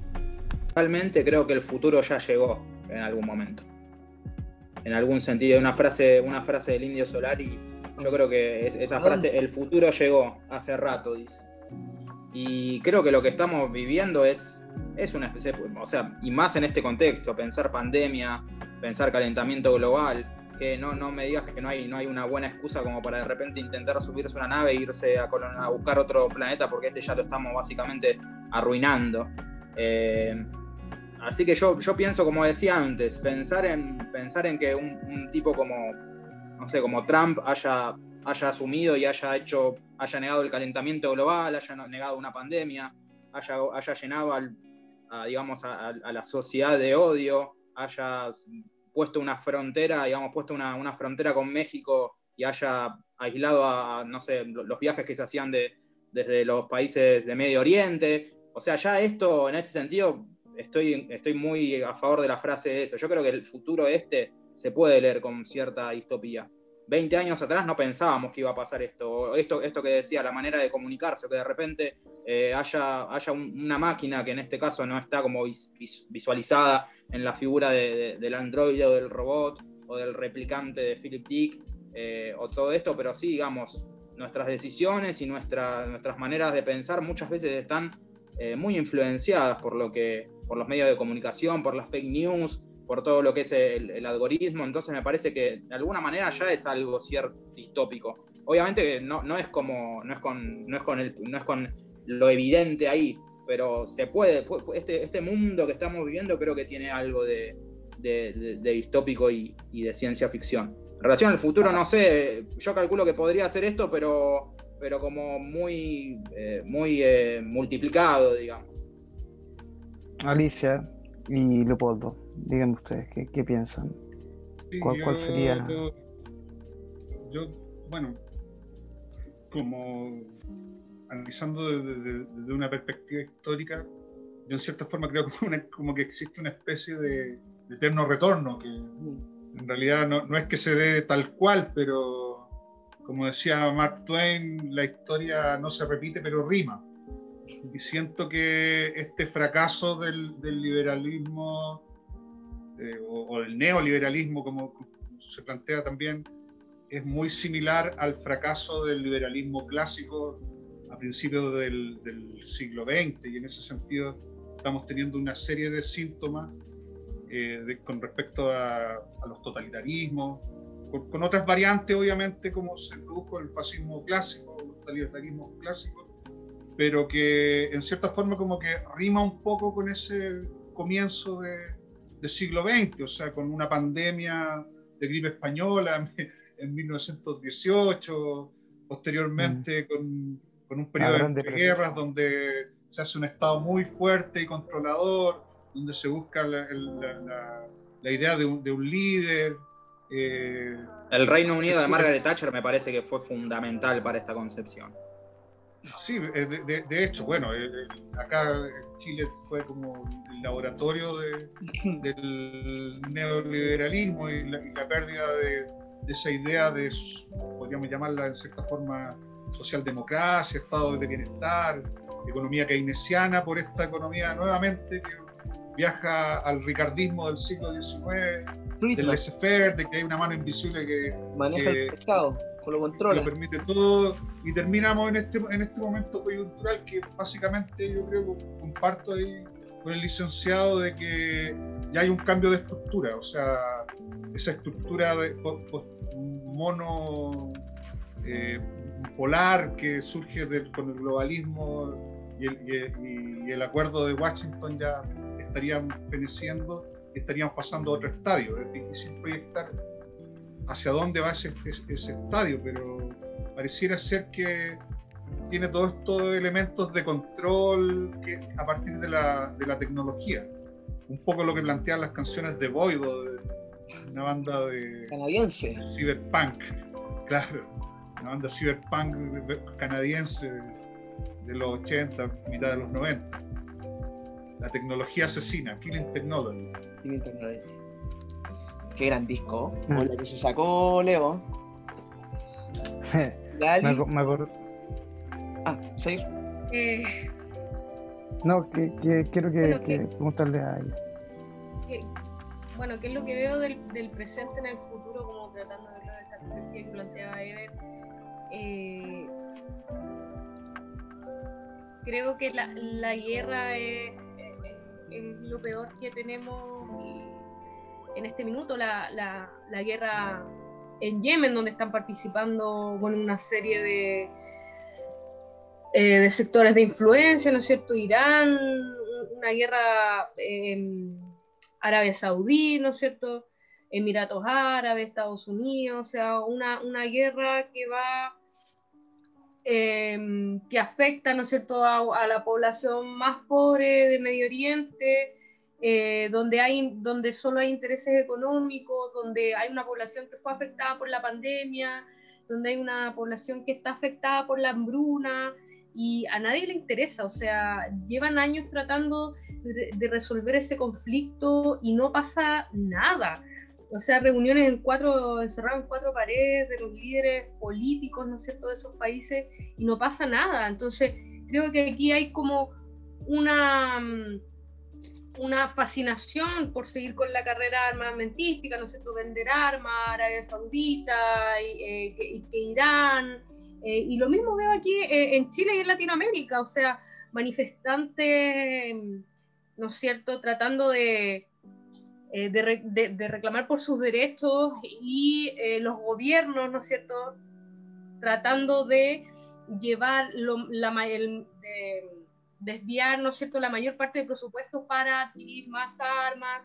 Realmente creo que el futuro ya llegó en algún momento. En algún sentido, una frase, una frase del Indio Solar y yo creo que esa frase, el futuro llegó hace rato, dice. Y creo que lo que estamos viviendo es, es una especie, o sea, y más en este contexto, pensar pandemia, pensar calentamiento global, que no, no me digas que no hay, no hay una buena excusa como para de repente intentar subirse una nave e irse a, a buscar otro planeta porque este ya lo estamos básicamente arruinando. Eh, así que yo, yo pienso, como decía antes, pensar en, pensar en que un, tipo como, no sé, como Trump haya haya asumido y haya hecho, haya negado el calentamiento global, haya negado una pandemia, haya, haya llenado al, a, digamos, a la sociedad de odio, haya puesto una frontera, digamos, puesto una, una frontera con México y haya aislado a, no sé, los viajes que se hacían de, desde los países de Medio Oriente. O sea, ya esto, en ese sentido, estoy, estoy muy a favor de la frase de eso. Yo creo que el futuro este se puede leer con cierta distopía. 20 años atrás no pensábamos que iba a pasar esto, esto, esto que decía, la manera de comunicarse, que de repente eh, haya, haya una máquina que en este caso no está como visualizada en la figura del androide o del robot o del replicante de Philip Dick eh, o todo esto, pero sí, digamos, nuestras decisiones y nuestras maneras de pensar muchas veces están eh, muy influenciadas por, lo que, por los medios de comunicación, por las fake news, por todo lo que es el, algoritmo, entonces me parece que de alguna manera ya es algo cierto distópico. Obviamente no, no es como, no es con, no es con, el, no es con lo evidente ahí, pero se puede, este, este mundo que estamos viviendo creo que tiene algo de, distópico y, de ciencia ficción. En relación al futuro, no sé, yo calculo que podría hacer esto, pero, pero como muy, eh, muy eh, multiplicado, digamos. Alicia y Leopoldo, díganme ustedes, ¿qué, piensan? ¿Cuál, sería? yo, bueno, como analizando desde, una perspectiva histórica, yo en cierta forma creo [LAUGHS] como, que existe una especie de, eterno retorno, que en realidad no, es que se dé tal cual, pero como decía Mark Twain, la historia no se repite, pero rima. Y siento que este fracaso del, liberalismo eh, o, o, el neoliberalismo, como se plantea también, es muy similar al fracaso del liberalismo clásico a principios del, siglo XX y en ese sentido estamos teniendo una serie de síntomas eh, con respecto a, los totalitarismos, con, otras variantes obviamente como se produjo el fascismo clásico, el totalitarismo clásico, pero que en cierta forma como que rima un poco con ese comienzo de, del siglo XX, o sea, con una pandemia de gripe española [LAUGHS] en, 1918, posteriormente mm. con con un periodo de guerras donde se hace un Estado muy fuerte y controlador, donde se busca la, idea de un, líder. Eh, el Reino Unido de Margaret Thatcher me parece que fue fundamental para esta concepción. Sí, eh, de, hecho, bueno, eh, acá Chile fue como el laboratorio del neoliberalismo y la, pérdida de, esa idea de, podríamos llamarla en cierta forma, socialdemocracia, estado de bienestar, economía keynesiana, por esta economía nuevamente que viaja al ricardismo del siglo XIX, del laissez-faire, de que hay una mano invisible que maneja el mercado, lo controla. lo permite todo, y terminamos en este, en este momento coyuntural que básicamente yo creo que comparto ahí con el licenciado de que ya hay un cambio de estructura, o sea, esa estructura de mono eh, polar que surge con el globalismo y el, acuerdo de Washington ya estarían feneciendo y estaríamos pasando a otro estadio. Es difícil proyectar hacia dónde va ese, ese, estadio, pero pareciera ser que tiene todos estos elementos de control que, a partir de la, de la tecnología. Un poco lo que plantean las canciones de Voido, una banda de canadiense, cyberpunk, claro una banda cyberpunk canadiense de los 80, mitad de los 90. La tecnología asesina, Killing Technology. Killing Technology. Qué gran disco. Mm. Con la que se sacó Leo. [LAUGHS] me, me acuerdo. Ah, ¿sí? Eh... No, que, que quiero que, que, preguntarle a ella. bueno, ¿qué es lo que veo del, del, presente en el futuro, como tratando de ver esta perspectiva que planteaba Ever? Eh, creo que la, guerra es, lo peor que tenemos en este minuto, la, guerra en Yemen, donde están participando con una serie de, eh, de sectores de influencia, ¿no es cierto? Irán, una guerra en Arabia Saudí, ¿no es cierto? Emiratos Árabes, Estados Unidos, o sea, una, una guerra que va em, que afecta, ¿no es cierto?, a, la población más pobre de Medio Oriente, eh, donde, hay, donde solo hay intereses económicos, donde hay una población que fue afectada por la pandemia, donde hay una población que está afectada por la hambruna y a nadie le interesa, o sea, llevan años tratando de, resolver ese conflicto y no pasa nada. O sea, reuniones en cuatro, encerradas en cuatro paredes de los líderes políticos, ¿no es cierto?, de esos países y no pasa nada. Entonces, creo que aquí hay como una, mm, una fascinación por seguir con la carrera armamentística, ¿no es cierto?, vender armas, Arabia Saudita, y, eh, que, Irán, eh, y lo mismo veo aquí eh, en Chile y en Latinoamérica, o sea, manifestantes, ¿no es cierto?, tratando de, eh, de, reclamar por sus derechos y los gobiernos, ¿no es cierto?, tratando de llevar la, el, desviar, ¿no es cierto?, la mayor parte del presupuesto para adquirir más armas,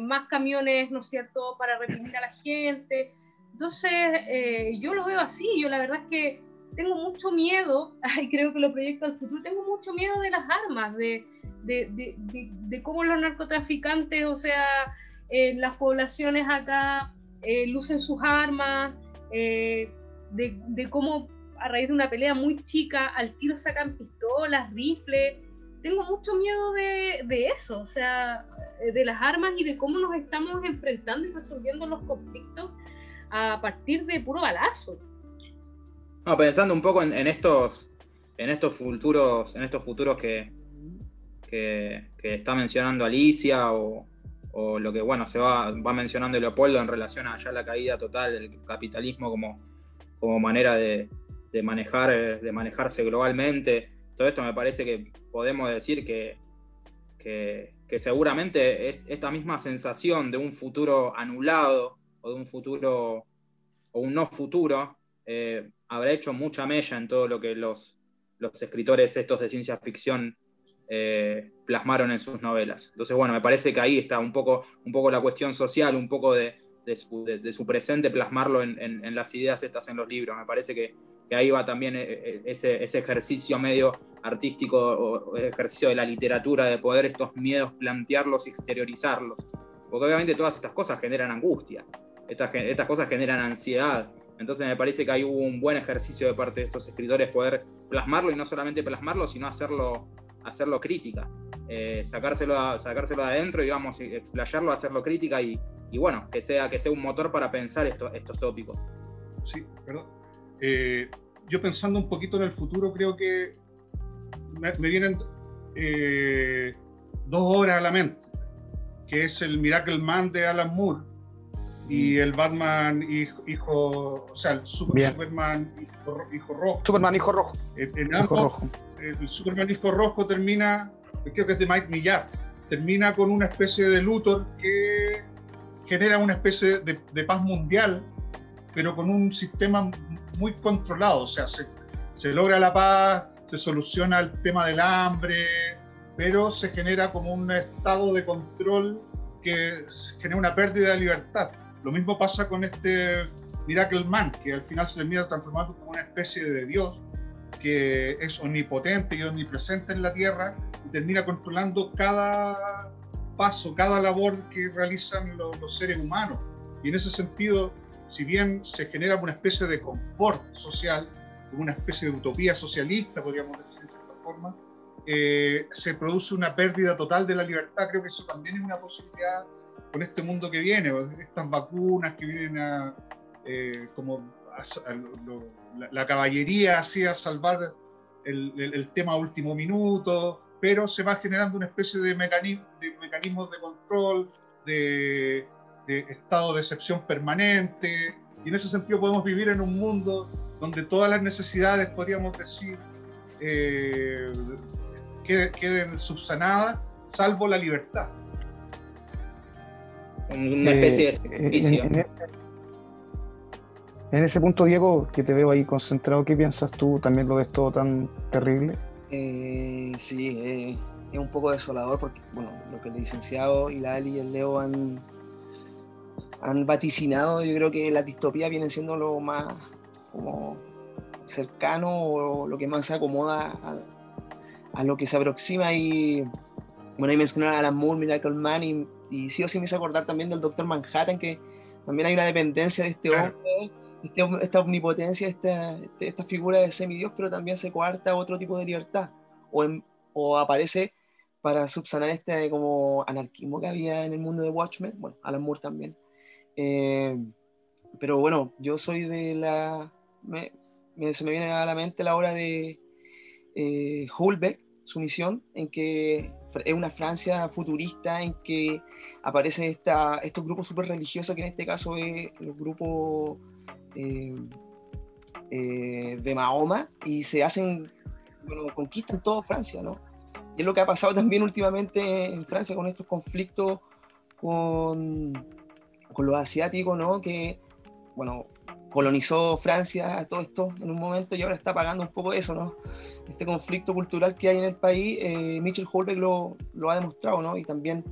más camiones, ¿no es cierto?, para reprimir a la gente. Entonces, eh, yo lo veo así, yo la verdad es que tengo mucho miedo, [LAUGHS] y creo que lo proyecto al futuro, tengo mucho miedo de las armas, de, de, de, cómo los narcotraficantes, o sea, eh, las poblaciones acá eh, lucen sus armas, de, cómo a raíz de una pelea muy chica al tiro sacan pistolas, rifles. Tengo mucho miedo de, de eso, o sea, de las armas y de cómo nos estamos enfrentando y resolviendo los conflictos a partir de puro balazo. No, pensando un poco en, estos en estos futuros, en estos futuros que, que, está mencionando Alicia o, lo que bueno se va, mencionando Leopoldo en relación a ya la caída total del capitalismo como, como manera de, manejar, de manejarse globalmente. Todo esto me parece que podemos decir que, que, que seguramente esta misma sensación de un futuro anulado o de un futuro o un no futuro, eh, habrá hecho mucha mella en todo lo que los, los escritores estos de ciencia ficción eh, plasmaron en sus novelas. Entonces, bueno, me parece que ahí está un poco, un poco la cuestión social, un poco de, su, presente, plasmarlo en, las ideas estas en los libros. Me parece que, ahí va también eh, ese, ese, ejercicio medio artístico o ejercicio de la literatura, de poder estos miedos plantearlos y exteriorizarlos. Porque obviamente todas estas cosas generan angustia estas, cosas generan ansiedad. Entonces me parece que hay un buen ejercicio de parte de estos escritores poder plasmarlo y no solamente plasmarlo, sino hacerlo, hacerlo crítica. Eh, sacárselo, sacárselo de adentro, digamos, explayarlo, hacerlo crítica y, bueno, que sea, que sea un motor para pensar estos tópicos. Sí, perdón. Eh, yo pensando un poquito en el futuro, creo que me, vienen eh, dos obras a la mente, que es el Miracle Man de Alan Moore, y el Batman hijo, o sea, el Superman hijo, rojo. Superman hijo rojo. En, el Superman hijo rojo termina, creo que es de Mike Millar, termina con una especie de Luthor que genera una especie de, paz mundial, pero con un sistema muy controlado, o sea, se, se logra la paz, se soluciona el tema del hambre, pero se genera como un estado de control que genera una pérdida de libertad. Lo mismo pasa con este Miracle Man, que al final se termina transformando como una especie de Dios que es omnipotente y omnipresente en la Tierra y termina controlando cada paso, cada labor que realizan los, seres humanos. Y en ese sentido, si bien se genera una especie de confort social, una especie de utopía socialista, podríamos decir de cierta forma, eh, se produce una pérdida total de la libertad. Creo que eso también es una posibilidad con este mundo que viene, estas vacunas que vienen a, eh, como la, caballería así a salvar el, tema a último minuto, pero se va generando una especie de, mecanismo, de mecanismos de control, de, estado de excepción permanente, y en ese sentido podemos vivir en un mundo donde todas las necesidades, podríamos decir, eh, queden subsanadas, salvo la libertad una especie de servicio. En, ese punto, Diego, que te veo ahí concentrado, ¿qué piensas tú? ¿También lo ves todo tan terrible? Eh, sí, eh, es un poco desolador porque, bueno, lo que el licenciado y la Ali y el Leo han, han vaticinado, yo creo que la distopía viene siendo lo más como cercano o lo que más se acomoda a, a lo que se aproxima y bueno, ahí mencionaron a Alan Moore, Miracle Man y, y sí o sí me hizo acordar también del Doctor Manhattan que también hay una dependencia de este hombre, este, esta omnipotencia, esta, este, esta figura de semidios, pero también se coarta otro tipo de libertad o, en, o aparece para subsanar este como anarquismo que había en el mundo de Watchmen, bueno, Alan Moore también. Eh, pero bueno, yo soy de la... Me, me, se me viene a la mente la obra de eh, Hulbeck, su misión, en que es una Francia futurista, en que aparecen estos grupos súper religiosos, que en este caso es el grupo eh, eh, de Mahoma, y se hacen, bueno, conquistan toda Francia, ¿no? Y es lo que ha pasado [LAUGHS] también últimamente en Francia con estos conflictos con, con los asiáticos, ¿no? Que, bueno, colonizó Francia todo esto en un momento y ahora está pagando un poco eso, ¿no? Este conflicto cultural que hay en el país, eh, Mitchell Holbeck lo, lo, ha demostrado, ¿no? Y también,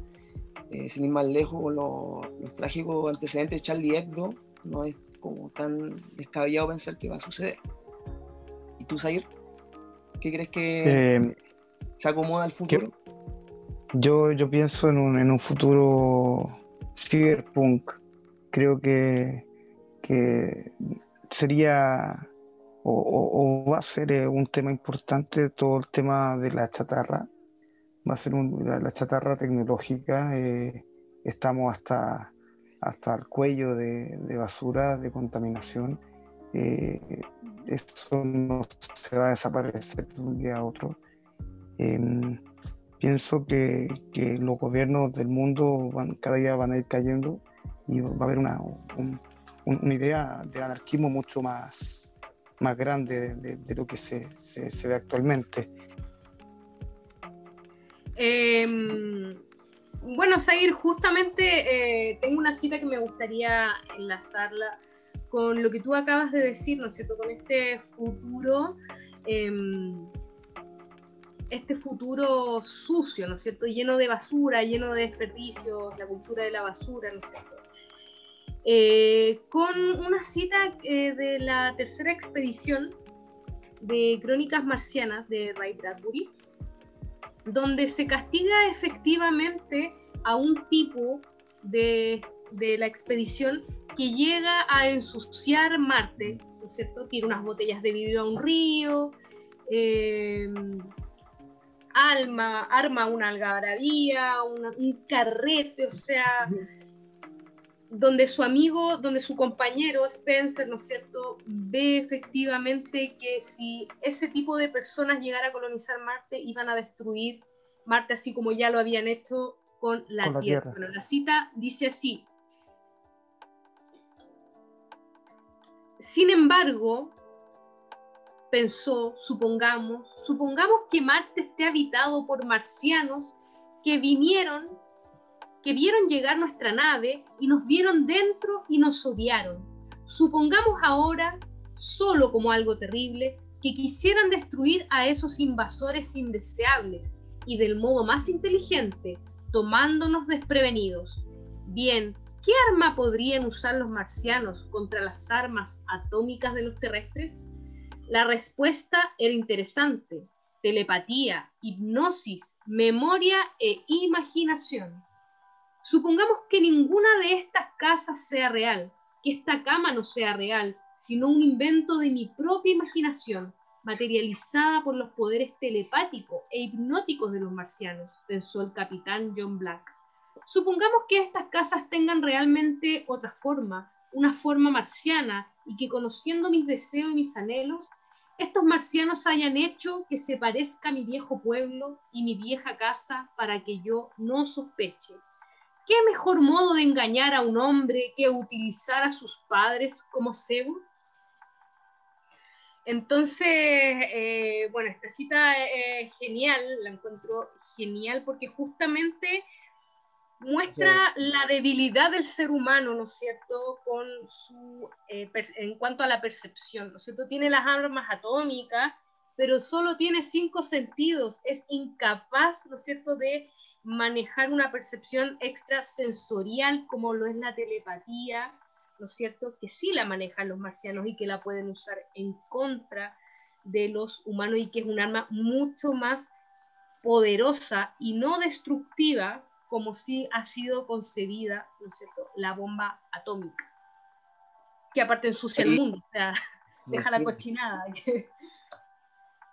eh, sin ir más lejos, lo, los trágicos antecedentes de Charlie Hebdo, no como tan descabellado pensar que va a suceder. ¿Y tú, Zair? ¿Qué crees que eh, se acomoda al futuro? Yo, yo pienso en un, en un futuro cyberpunk. Creo que que sería o, o, va a ser eh, un tema importante todo el tema de la chatarra. Va a ser un, la, la, chatarra tecnológica. Eh, estamos hasta, hasta el cuello de, de basura, de contaminación. Eh, eso no se va a desaparecer de un día a otro. Em, pienso que, que, los gobiernos del mundo van, cada día van a ir cayendo y va a haber una, un, una idea de anarquismo mucho más, más grande de, de lo que se, se, se, ve actualmente. Eh, bueno, Zair, justamente eh, tengo una cita que me gustaría enlazarla con lo que tú acabas de decir, ¿no es cierto? Con este futuro, eh, este futuro sucio, ¿no es cierto? Lleno de basura, lleno de desperdicios, la cultura de la basura, ¿no es cierto? eh, con una cita eh, de la tercera expedición de Crónicas Marcianas de Ray Bradbury, donde se castiga efectivamente a un tipo de, de la expedición que llega a ensuciar Marte, ¿no es cierto? Tira unas botellas de vidrio a un río, alma, arma una algarabía, un carrete, o sea, donde su amigo, donde su compañero Spencer, ¿no es cierto?, ve efectivamente que si ese tipo de personas llegara a colonizar Marte, iban a destruir Marte así como ya lo habían hecho con la, con la tierra. tierra. Bueno, la cita dice así. Sin embargo, pensó, supongamos, supongamos que Marte esté habitado por marcianos que vinieron que vieron llegar nuestra nave y nos vieron dentro y nos odiaron. Supongamos ahora, solo como algo terrible, que quisieran destruir a esos invasores indeseables y del modo más inteligente, tomándonos desprevenidos. Bien, ¿qué arma podrían usar los marcianos contra las armas atómicas de los terrestres? La respuesta era interesante. Telepatía, hipnosis, memoria e imaginación. Supongamos que ninguna de estas casas sea real, que esta cama no sea real, sino un invento de mi propia imaginación, materializada por los poderes telepáticos e hipnóticos de los marcianos, pensó el capitán John Black. Supongamos que estas casas tengan realmente otra forma, una forma marciana, y que conociendo mis deseos y mis anhelos, estos marcianos hayan hecho que se parezca mi viejo pueblo y mi vieja casa para que yo no sospeche ¿Qué mejor modo de engañar a un hombre que utilizar a sus padres como cebo? Entonces, eh, bueno, esta cita es genial, la encuentro genial porque justamente muestra sí. la debilidad del ser humano, ¿no es cierto?, con su, eh, en cuanto a la percepción, ¿no es cierto? Tiene las armas atómicas, pero solo tiene cinco sentidos, es incapaz, ¿no es cierto?, de manejar una percepción extrasensorial como lo es la telepatía, ¿no es cierto?, que sí la manejan los marcianos y que la pueden usar en contra de los humanos y que es un arma mucho más poderosa y no destructiva como si ha sido concebida, ¿no es cierto?, la bomba atómica, que aparte ensucia el mundo, o sea, deja la cochinada. [LAUGHS]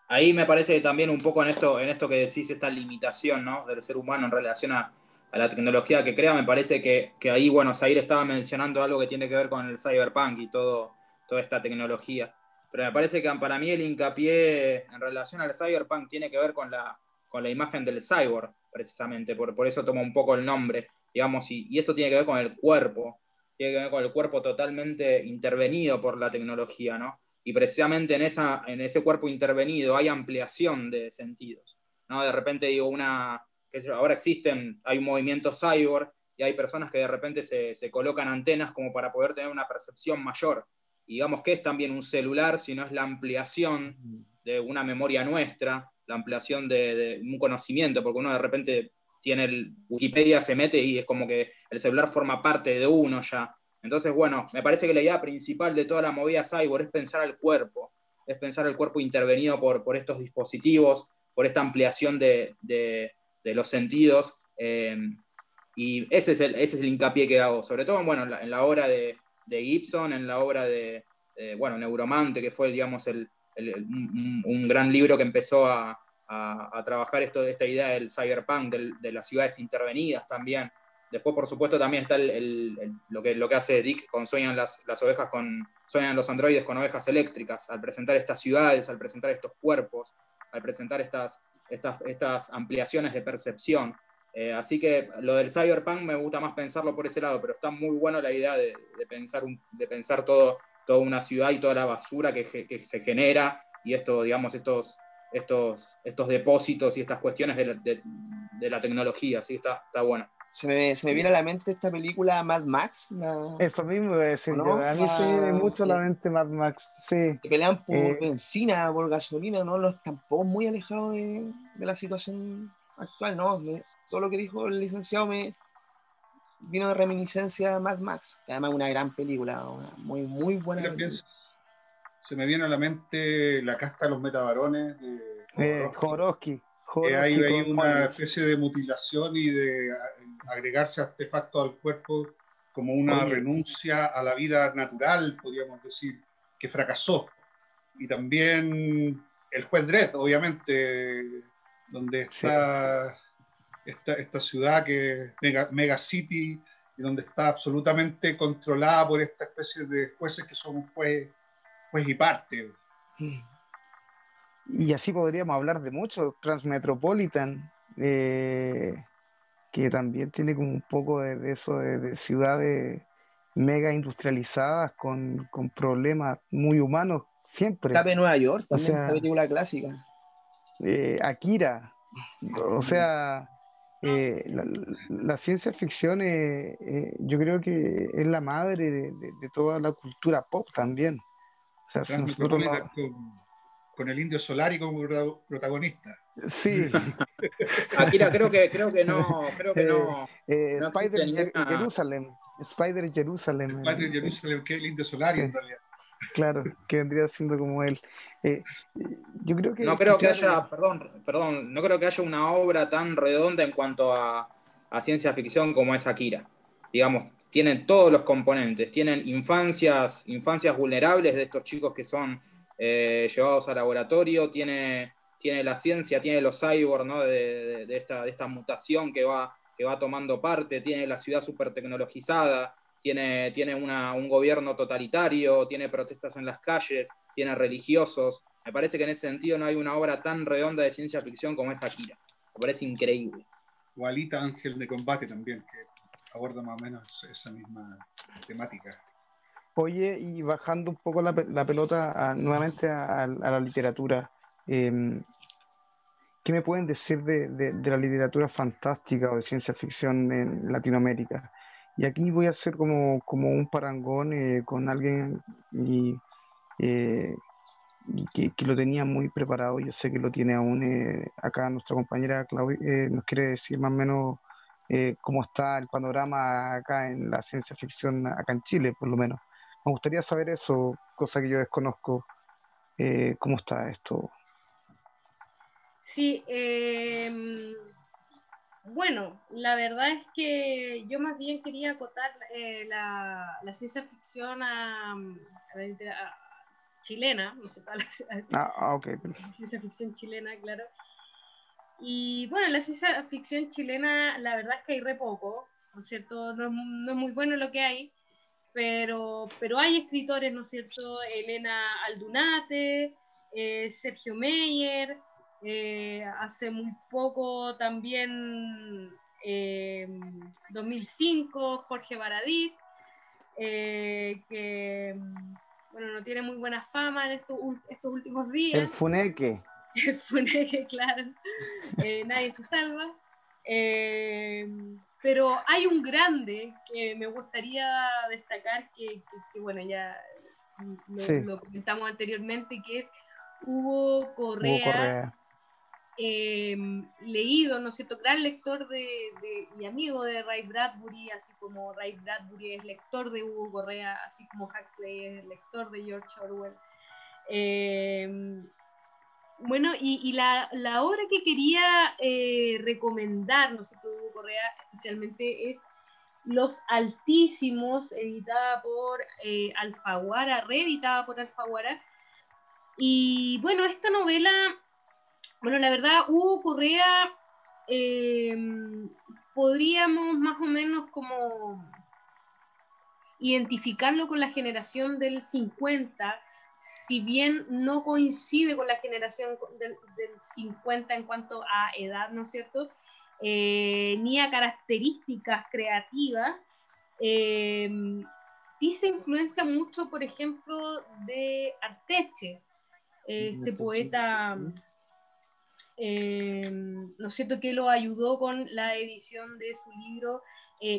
Ahí me parece también un poco en esto, en esto que decís, esta limitación ¿no? del ser humano en relación a, a la tecnología que crea, me parece que, que, ahí, bueno, Zaire estaba mencionando algo que tiene que ver con el cyberpunk y todo, toda esta tecnología. Pero me parece que para mí el hincapié en relación al cyberpunk tiene que ver con la, con la imagen del cyborg, precisamente, por, por eso toma un poco el nombre, digamos, y, y esto tiene que ver con el cuerpo, tiene que ver con el cuerpo totalmente intervenido por la tecnología, ¿no? Y precisamente en, esa, en ese cuerpo intervenido hay ampliación de sentidos. ¿no? De repente digo, una, que ahora existen, hay un movimiento cyborg y hay personas que de repente se, se, colocan antenas como para poder tener una percepción mayor. Y digamos que es también un celular, sino es la ampliación de una memoria nuestra, la ampliación de, de un conocimiento, porque uno de repente tiene el Wikipedia, se mete y es como que el celular forma parte de uno ya. Entonces, bueno, me parece que la idea principal de toda la movida cyborg es pensar al cuerpo, es pensar el cuerpo intervenido por, por estos dispositivos, por esta ampliación de, de, los sentidos. Eh, y ese es, el, ese es el hincapié que hago, sobre todo bueno, en, la, obra de, Gibson, en la obra de, bueno, Neuromante, que fue, digamos, el, un, un, gran libro que empezó a, a, trabajar esto, esta idea del cyberpunk, de las ciudades intervenidas también. Después, por supuesto, también está el, el, el, lo, que, lo que hace Dick con Sueñan las, las ovejas con. Sueñan los androides con ovejas eléctricas, al presentar estas ciudades, al presentar estos cuerpos, al presentar estas, estas, estas ampliaciones de percepción. Eh, así que lo del cyberpunk me gusta más pensarlo por ese lado, pero está muy bueno la idea de, de pensar, un, de pensar todo, toda una ciudad y toda la basura que, que se genera y esto, digamos, estos, estos, estos depósitos y estas cuestiones de la, de, de la tecnología. Así está, está bueno. Se me, se me, viene a la mente esta película Mad Max. La... Eso mismo voy a decir ¿no? A mí se me viene mucho a la mente Mad Max. Sí. Que pelean por eh... benzina, por gasolina, ¿no? Los tampoco muy alejados de, de, la situación actual, ¿no? Me, todo lo que dijo el licenciado me vino de reminiscencia a Mad Max, que además es una gran película, una muy, muy buena. Película. Se me viene a la mente La casta de los metabarones de eh, Jodorowsky. Que hay, hay una especie de mutilación y de agregarse artefactos al cuerpo como una Oye. renuncia a la vida natural, podríamos decir, que fracasó. Y también el juez Dredd, obviamente, donde está sí. esta, esta, ciudad que es Mega, Mega, City, y donde está absolutamente controlada por esta especie de jueces que son juez, juez y parte. Y así podríamos hablar de mucho, Transmetropolitan. Eh que también tiene como un poco de, de eso de, de, ciudades mega industrializadas con, con, problemas muy humanos siempre. La de Nueva York, también, o sea, película clásica. Eh, Akira, o sea, eh, la, la, ciencia ficción yo creo que es la madre de, de, toda la cultura pop también. O sea, si nosotros no... con, el indio Solari como protagonista. Sí. [LAUGHS] Akira creo que creo que no, creo que no. [LAUGHS] Eh, no Spider ninguna... Jerusalem. Spider Jerusalem. Spider Jerusalem, que es el indio Solari en realidad. Claro, que vendría siendo como él. Eh, yo creo que. No creo que haya, perdón, perdón, no creo que haya una obra tan redonda en cuanto a, a ciencia ficción como es Akira. Digamos, tienen todos los componentes, tienen infancias, infancias vulnerables de estos chicos que son eh, llevados al laboratorio, tiene tiene la ciencia, tiene los cyborgs, ¿no? de, esta, de esta mutación que va, que va tomando parte, tiene la ciudad súper tecnologizada, tiene, tiene un gobierno totalitario, tiene protestas en las calles, tiene religiosos. Me parece que en ese sentido no hay una obra tan redonda de ciencia ficción como es Akira. Me parece increíble. O Alita Ángel de Combate también, que aborda más o menos esa misma temática. Oye, y bajando un poco la, la pelota nuevamente a, la literatura, eh, ¿Qué me pueden decir de, de, la literatura fantástica o de ciencia ficción en Latinoamérica? Y aquí voy a hacer como, como un parangón eh, con alguien y, eh, que, que, lo tenía muy preparado. Yo sé que lo tiene aún. Eh, acá nuestra compañera Claudia eh, nos quiere decir más o menos cómo está el panorama acá en la ciencia ficción, acá en Chile, por lo menos. Me gustaría saber eso, cosa que yo desconozco. Eh, ¿Cómo está esto? Sí, em, bueno, la verdad es que yo más bien quería acotar eh, la, ciencia ficción a, la chilena, [LAUGHS] no sé, la, ah, ah, la ciencia ficción chilena, claro. Y bueno, la ciencia ficción chilena, la verdad es que hay re poco, ¿no es cierto? No, no es muy bueno lo que hay, pero, pero hay escritores, ¿no es cierto? Elena Aldunate, eh, Sergio Meyer, eh, hace muy poco también, 2005, eh, Jorge Baradit, que bueno, no tiene muy buena fama en estos, estos últimos días. El Funeque. [LAUGHS] El Funeque, claro. nadie se salva. Pero hay un grande que me gustaría destacar, que, bueno, ya lo, comentamos anteriormente, que es Hugo Correa, em, leído, ¿no es cierto?, gran lector de, y amigo de Ray Bradbury, así como Ray Bradbury es lector de Hugo Correa, así como Huxley es lector de George Orwell. Eh, bueno, y, la, obra que quería eh, recomendar, no sé, Hugo Correa, especialmente es Los Altísimos, editada por eh, Alfaguara, reeditada por Alfaguara. Y bueno, esta novela, bueno, la verdad, Hugo Correa, em, podríamos más o menos como identificarlo con la generación del 50, si bien no coincide con la generación del, 50 en cuanto a edad, ¿no es cierto? Eh, ni a características creativas, eh, sí se influencia mucho, por ejemplo, de Arteche, este poeta, eh, ¿no es cierto?, que lo ayudó con la edición de su libro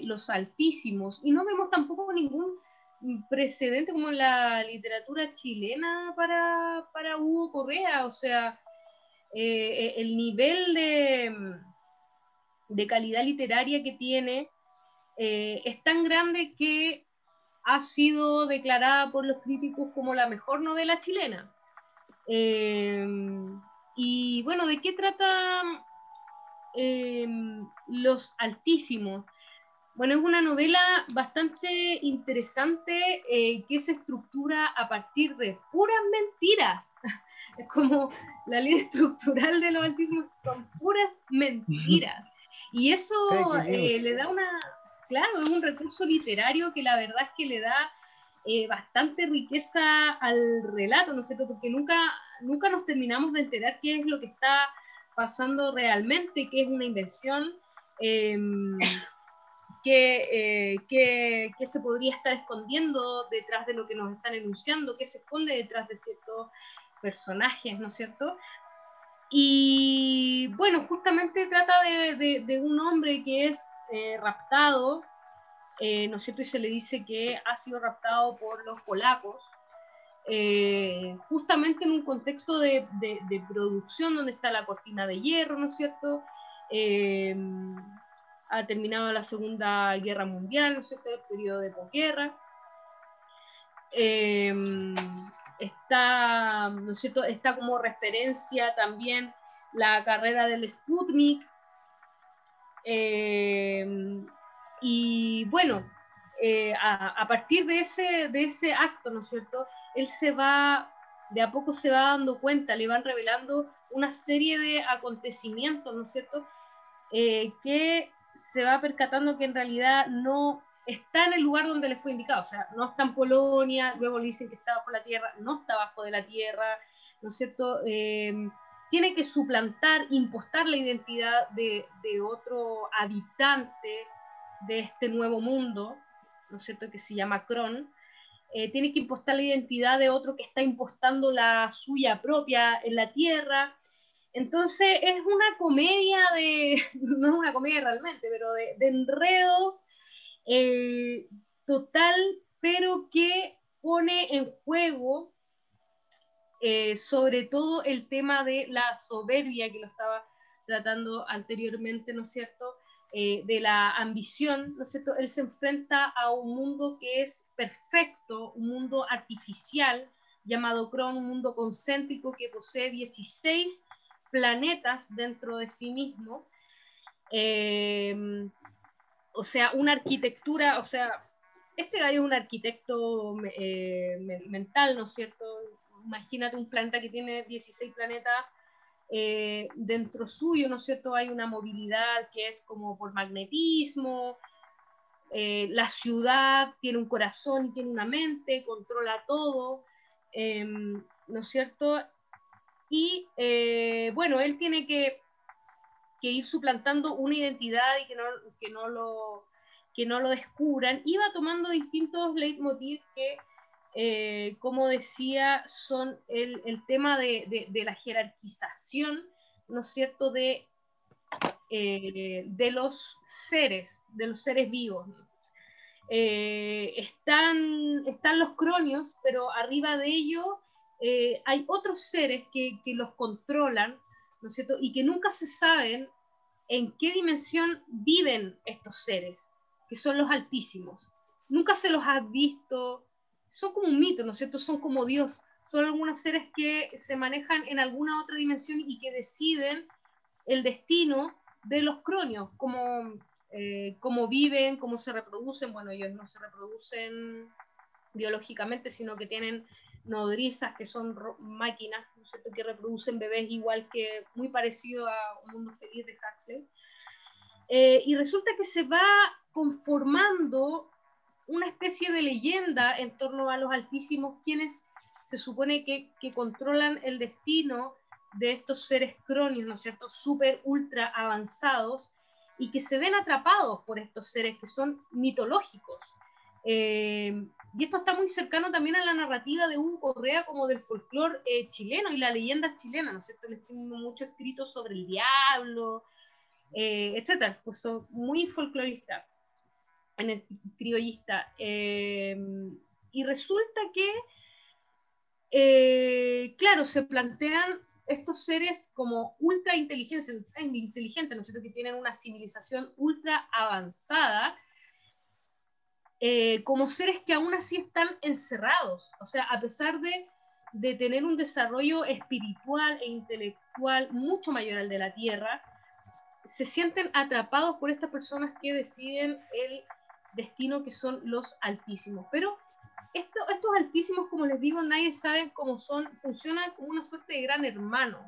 Los Altísimos. Y no vemos tampoco ningún precedente como en la literatura chilena para, para Hugo Correa, o sea, eh, el nivel de, de, calidad literaria que tiene eh, es tan grande que ha sido declarada por los críticos como la mejor novela chilena. Eh, y bueno, ¿de qué trata Los Altísimos? Bueno, es una novela bastante interesante eh, que se estructura a partir de puras mentiras. [LAUGHS] Es como la línea estructural de los altísimos son puras mentiras. Y eso eh, le da una, claro, es un recurso literario que la verdad es que le da eh, bastante riqueza al relato, ¿no es cierto? Porque nunca, nunca nos terminamos de enterar qué es lo que está pasando realmente, qué es una invención. [LAUGHS] Em, eh, qué, se podría estar escondiendo detrás de lo que nos están enunciando, qué se esconde detrás de ciertos personajes, ¿no es cierto? Y bueno, justamente trata de, un hombre que es eh, raptado, eh, ¿no es cierto? Y se le dice que ha sido raptado por los polacos, justamente en un contexto de, producción donde está la cortina de hierro, ¿no es cierto? Ha terminado la Segunda Guerra Mundial, ¿no es cierto? El periodo de posguerra. Em, está, ¿no es cierto? Está como referencia también la carrera del Sputnik. Em, y bueno, eh, a, partir de ese, de ese acto, ¿no es cierto? Él se va, de a poco se va dando cuenta, le van revelando una serie de acontecimientos, ¿no es cierto? Eh, que se va percatando que en realidad no está en el lugar donde le fue indicado, o sea, no está en Polonia, luego le dicen que está bajo la tierra, no está bajo de la tierra, ¿no es cierto? Em, tiene que suplantar, impostar la identidad de, otro habitante de este nuevo mundo, ¿no es cierto?, que se llama Kron, eh, tiene que impostar la identidad de otro que está impostando la suya propia en la tierra, entonces es una comedia de, [LAUGHS] no es una comedia realmente, pero de, enredos eh, total, pero que pone en juego eh, sobre todo el tema de la soberbia que lo estaba tratando anteriormente, ¿no es cierto? eh, de la ambición, ¿no es cierto? Él se enfrenta a un mundo que es perfecto, un mundo artificial llamado Cron, un mundo concéntrico que posee 16 planetas dentro de sí mismo. Eh, o sea, una arquitectura, o sea, este gallo es un arquitecto eh, mental, ¿no es cierto? Imagínate un planeta que tiene 16 planetas eh, dentro suyo, ¿no es cierto? Hay una movilidad que es como por magnetismo, eh, la ciudad tiene un corazón tiene una mente, controla todo, em, ¿no es cierto? Y bueno, él tiene que, ir suplantando una identidad y que no, lo descubran, iba tomando distintos leitmotivs que, eh, como decía, son el, tema de, la jerarquización, ¿no es cierto?, de, eh, de los seres, de los seres vivos. Eh, están, están los cronios, pero arriba de ellos hay otros seres que, que los controlan, ¿no es cierto?, y que nunca se saben en qué dimensión viven estos seres que son los altísimos. Nunca se los ha visto, son como un mito, ¿no es cierto? Son como Dios, son algunos seres que se manejan en alguna otra dimensión y que deciden el destino de los cronios, como eh, cómo viven, cómo se reproducen. Bueno, ellos no se reproducen biológicamente, sino que tienen nodrizas que son máquinas, ¿no cierto? que reproducen bebés igual que muy parecido a un mundo feliz de Huxley. Eh, y resulta que se va conformando una especie de leyenda en torno a los altísimos, quienes se supone que, que controlan el destino de estos seres cronios, ¿no es cierto?, súper, ultra avanzados, y que se ven atrapados por estos seres que son mitológicos. Eh, y esto está muy cercano también a la narrativa de Hugo Correa como del folclore eh, chileno y la leyenda chilena, ¿no es cierto? Le tengo mucho escrito sobre el diablo, eh, etcétera, pues muy folclorista, en el criollista. Eh, y resulta que, eh, claro, se plantean estos seres como ultra inteligentes, inteligentes, ¿no es cierto? Que tienen una civilización ultra avanzada, como seres que aún así están encerrados. O sea, a pesar de, de tener un desarrollo espiritual e intelectual mucho mayor al de la Tierra, se sienten atrapados por estas personas que deciden el destino que son los altísimos. Pero esto, estos altísimos, como les digo, nadie sabe cómo son, funcionan como una suerte de gran hermano,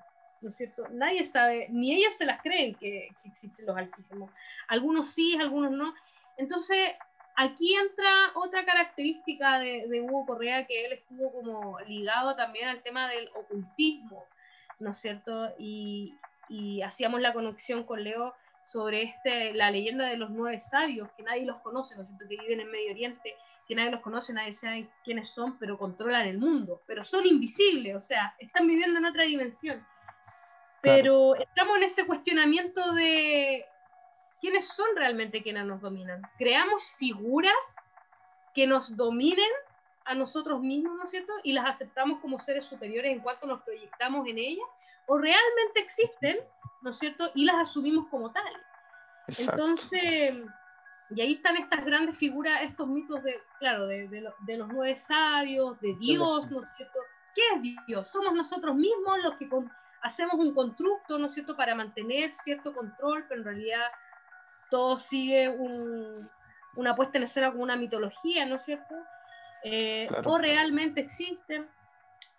¿no es cierto? Nadie sabe, ni ellos se las creen que, existen los altísimos. Algunos sí, algunos no. Entonces, aquí entra otra característica de, de Hugo Correa, que él estuvo como ligado también al tema del ocultismo, ¿no es cierto? Y, y hacíamos la conexión con Leo sobre este, la leyenda de los nueve sabios, que nadie los conoce, ¿no es cierto? Que viven en Medio Oriente, que nadie los conoce, nadie sabe quiénes son, pero controlan el mundo, pero son invisibles, o sea, están viviendo en otra dimensión. Pero estamos en ese cuestionamiento de quiénes son realmente quienes nos dominan. Creamos figuras que nos dominen a nosotros mismos, ¿no es cierto? Y las aceptamos como seres superiores en cuanto nos proyectamos en ellas, o realmente existen, ¿no es cierto? Y las asumimos como tales. Entonces, y ahí están estas grandes figuras, estos mitos de, claro, de, de, los nueve sabios, de Dios, ¿no es cierto? ¿Qué es Dios? Somos nosotros mismos los que hacemos un constructo, ¿no es cierto?, para mantener cierto control, pero en realidad todo sigue una puesta en escena como una mitología, ¿no es cierto? Eh, o realmente existen.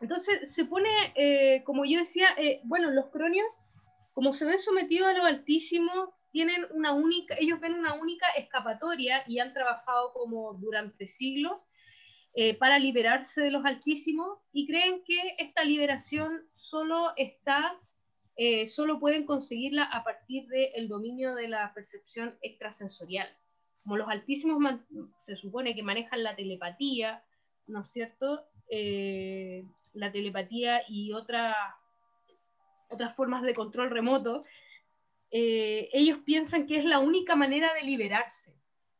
Entonces se pone, eh, como yo decía, eh, bueno, los cronios, como se ven sometidos a lo altísimo, tienen una única, ellos ven una única escapatoria y han trabajado como durante siglos para liberarse de los altísimos y creen que esta liberación solo está, solo pueden conseguirla a partir del dominio de la percepción extrasensorial como los altísimos se supone que manejan la telepatía, ¿no es cierto? Eh, la telepatía y otra, otras formas de control remoto, eh, ellos piensan que es la única manera de liberarse,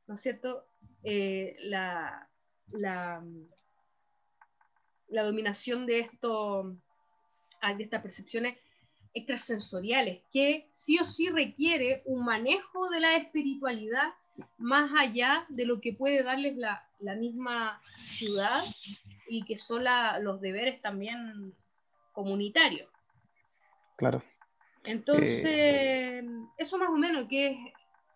¿no es cierto? Eh, la, la, dominación de, esto, de estas percepciones extrasensoriales, que sí o sí requiere un manejo de la espiritualidad más allá de lo que puede darles la, la misma ciudad y que son la, los deberes también comunitarios. Claro. Entonces, eh, eso más o menos, que es,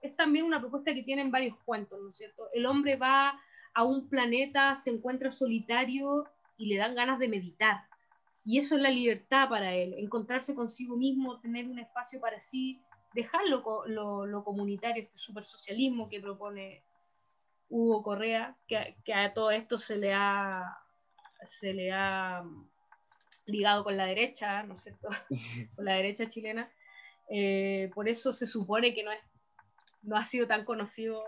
es, también una propuesta que tienen varios cuentos, ¿no es cierto? El hombre va a un planeta, se encuentra solitario y le dan ganas de meditar. Y eso es la libertad para él, encontrarse consigo mismo, tener un espacio para sí, dejar lo, lo, lo comunitario, este supersocialismo que propone Hugo Correa, que, que, a todo esto se le ha, se le ha ligado con la derecha, ¿no es cierto? [LAUGHS] con la derecha chilena. Eh, por eso se supone que no, es, no ha sido tan conocido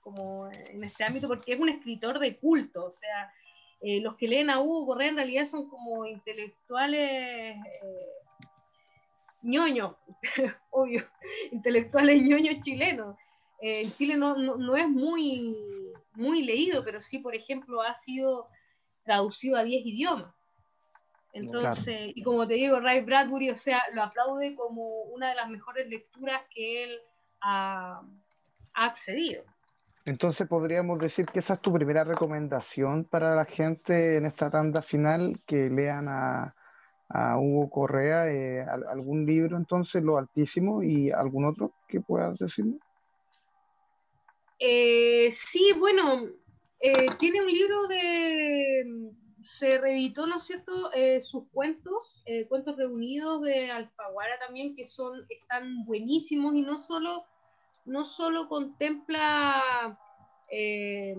como en este ámbito, porque es un escritor de culto, o sea, eh, los que leen a Hugo Correa en realidad son como intelectuales eh, ñoños, [LAUGHS] obvio, intelectuales ñoños chilenos. Eh, en Chile no, no, no, es muy, muy leído, pero sí, por ejemplo, ha sido traducido a 10 idiomas. Entonces, claro. y como te digo, Ray Bradbury, o sea, lo aplaude como una de las mejores lecturas que él ha, ha accedido. Entonces podríamos decir que esa es tu primera recomendación para la gente en esta tanda final, que lean a, Hugo Correa, eh, algún libro entonces, Lo Altísimo, y algún otro que puedas decirme. Eh, sí, bueno, eh, tiene un libro de, se reeditó, ¿no es cierto?, eh, sus cuentos, cuentos reunidos de Alfaguara también, que son, están buenísimos y no solo, no solo contempla eh,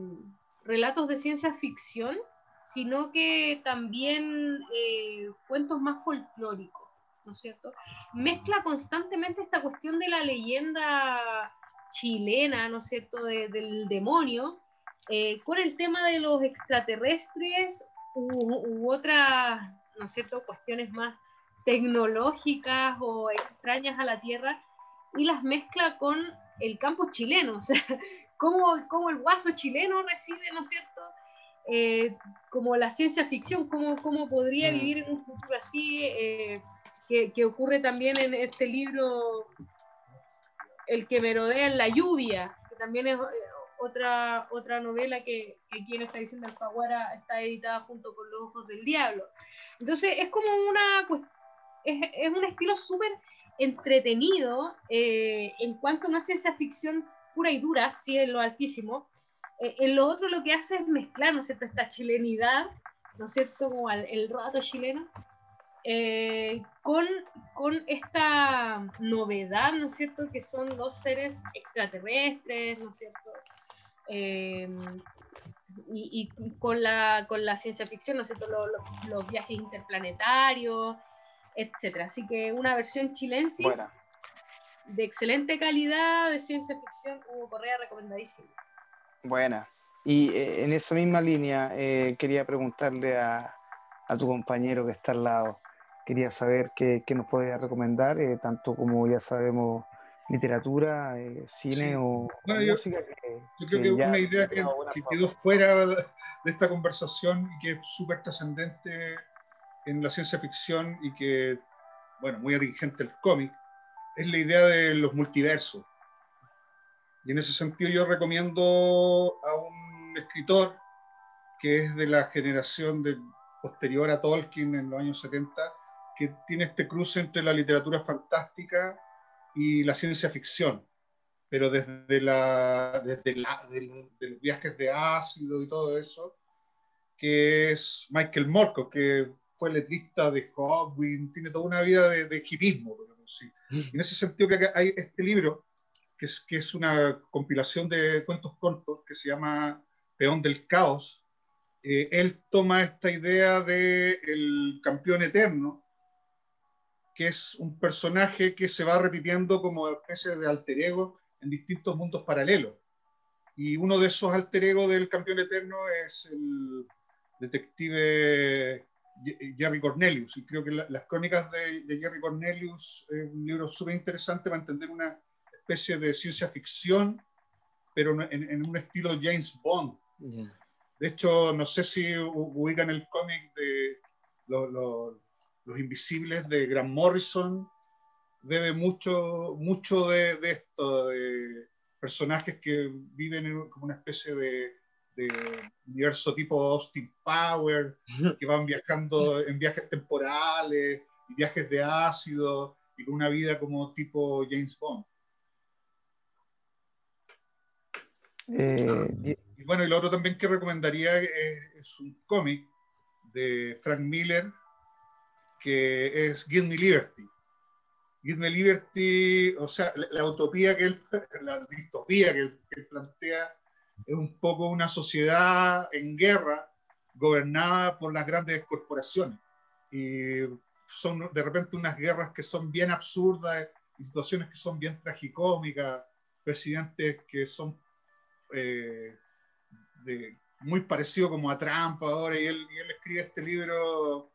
relatos de ciencia ficción, sino que también eh, cuentos más folclóricos, ¿no es cierto? Mezcla constantemente esta cuestión de la leyenda chilena, ¿no es cierto?, de, del demonio, eh, con el tema de los extraterrestres u, u otras, ¿no es cierto?, cuestiones más tecnológicas o extrañas a la Tierra, y las mezcla con el campo chileno, [LAUGHS] o sea, cómo, cómo el guaso chileno recibe, ¿no es cierto?, eh, como la ciencia ficción, cómo, cómo podría vivir en un futuro así, eh, que, que, ocurre también en este libro, El que merodea en la lluvia, que también es otra, otra novela que, que aquí en esta edición de Alfaguara está editada junto con Los Ojos del Diablo. Entonces es como una, es, es un estilo súper entretenido eh, en cuanto a una ciencia ficción pura y dura, sí, en lo altísimo. Eh, en lo otro lo que hace es mezclar, ¿no es cierto?, esta chilenidad, ¿no es cierto?, como el, el rato chileno, eh, con, con esta novedad, ¿no es cierto?, que son dos seres extraterrestres, ¿no es cierto?, eh, y, y, con, la, con la ciencia ficción, ¿no es cierto?, los, los, los viajes interplanetarios, etcétera. Así que una versión chilensis Buena. de excelente calidad de ciencia ficción, Hugo Correa, recomendadísimo. Buena. Y eh, en esa misma línea eh, quería preguntarle a, a, tu compañero que está al lado, quería saber qué, qué nos podría recomendar, eh, tanto como ya sabemos literatura, eh, cine sí. o, bueno, o yo, música. Que, yo creo que, que una idea que, que quedó fuera de esta conversación y que es súper trascendente en la ciencia ficción y que, bueno, muy atingente el cómic, es la idea de los multiversos. Y en ese sentido yo recomiendo a un escritor que es de la generación posterior a Tolkien en los años 70, que tiene este cruce entre la literatura fantástica y la ciencia ficción, pero desde, la, desde la, de, de los viajes de ácido y todo eso, que es Michael Moorcock, que fue letrista de Hawkwind, tiene toda una vida de, de hipismo. Sí. En ese sentido que hay este libro, que es, que es una compilación de cuentos cortos que se llama Peón del Caos, eh, él toma esta idea del de campeón eterno, que es un personaje que se va repitiendo como especie de alter ego en distintos mundos paralelos. Y uno de esos alter ego del campeón eterno es el detective Jerry Cornelius. Y creo que la, las crónicas de, de, Jerry Cornelius es un libro súper interesante para entender una especie de ciencia ficción, pero en, en un estilo James Bond. Yeah. De hecho, no sé si ubican el cómic de los, los, los, Invisibles de Grant Morrison bebe mucho, mucho de, de esto, de personajes que viven en como una especie de, de universo tipo Austin Power, que van viajando en viajes temporales y viajes de ácido y con una vida como tipo James Bond. Eh, Y bueno, y lo otro también que recomendaría es, es un cómic de Frank Miller que es Give Me Liberty. Give Me Liberty, o sea, la, la utopía que él, [LAUGHS] la distopía que él, que él plantea es un poco una sociedad en guerra gobernada por las grandes corporaciones. Y son de repente unas guerras que son bien absurdas situaciones que son bien tragicómicas, presidentes que son eh, de, muy parecido como a Trump ahora, y él, y él escribe este libro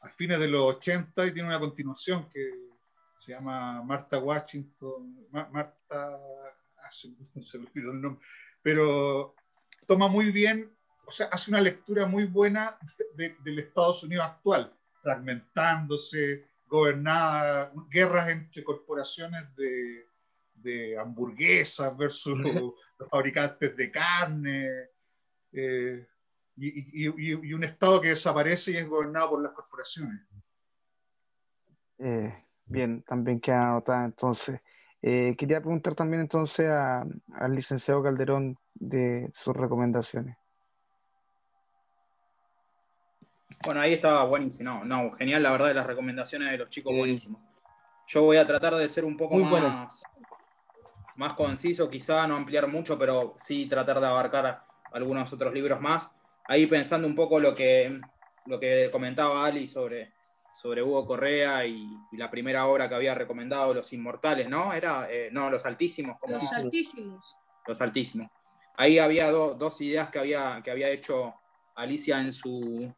a fines de los 80 y tiene una continuación que se llama Marta Washington, Ma- Marta, ah, se, [LAUGHS] se me olvidó el nombre, pero toma muy bien, o sea, hace una lectura muy buena de- del Estados Unidos actual, fragmentándose, gobernada, guerras entre corporaciones de, de hamburguesas versus los, [LAUGHS] los fabricantes de carne, eh, y, y- y- y un Estado que desaparece y es gobernado por las corporaciones. Eh, bien, también queda anotada entonces. Eh, quería preguntar también entonces a- al licenciado Calderón de sus recomendaciones. Bueno, ahí estaba buenísimo. No, no, genial, la verdad, de las recomendaciones de los chicos, buenísimo. Yo voy a tratar de ser un poco Muy más, bueno. más conciso, quizá no ampliar mucho, pero sí tratar de abarcar algunos otros libros más. Ahí pensando un poco lo que, lo que comentaba Ali sobre, sobre Hugo Correa y, y la primera obra que había recomendado, Los Inmortales, ¿no? Era, eh, no, Los Altísimos, Los altísimos. los altísimos. Ahí había do- dos ideas que había, que había hecho Alicia en su,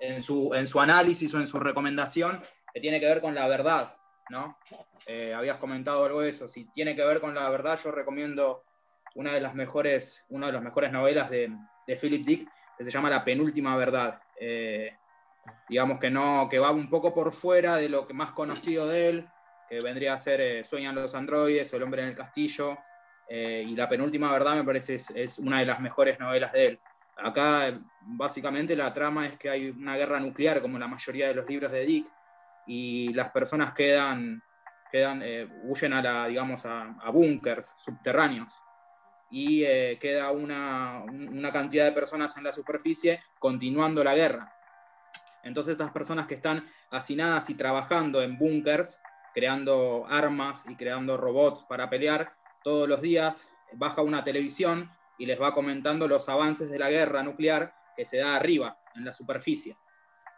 en, su, en su análisis o en su recomendación, que tiene que ver con la verdad, ¿no? Eh, habías comentado algo de eso. Si tiene que ver con la verdad, yo recomiendo una de las mejores, una de las mejores novelas de, de Philip Dick, que se llama La penúltima verdad. Eh, digamos que no, que va un poco por fuera de lo que más conocido de él, que vendría a ser eh, Sueñan los androides El hombre en el castillo. eh, y La penúltima verdad me parece es, es una de las mejores novelas de él. Acá eh, básicamente la trama es que hay una guerra nuclear, como la mayoría de los libros de Dick, y las personas quedan, quedan eh, huyen a, la, digamos, a, a subterráneos. Y queda una, un- una cantidad de personas en la superficie continuando la guerra. Entonces estas personas que están hacinadas y trabajando en búnkers, creando armas y creando robots para pelear, todos los días baja una televisión y les va comentando los avances de la guerra nuclear que se da arriba, en la superficie.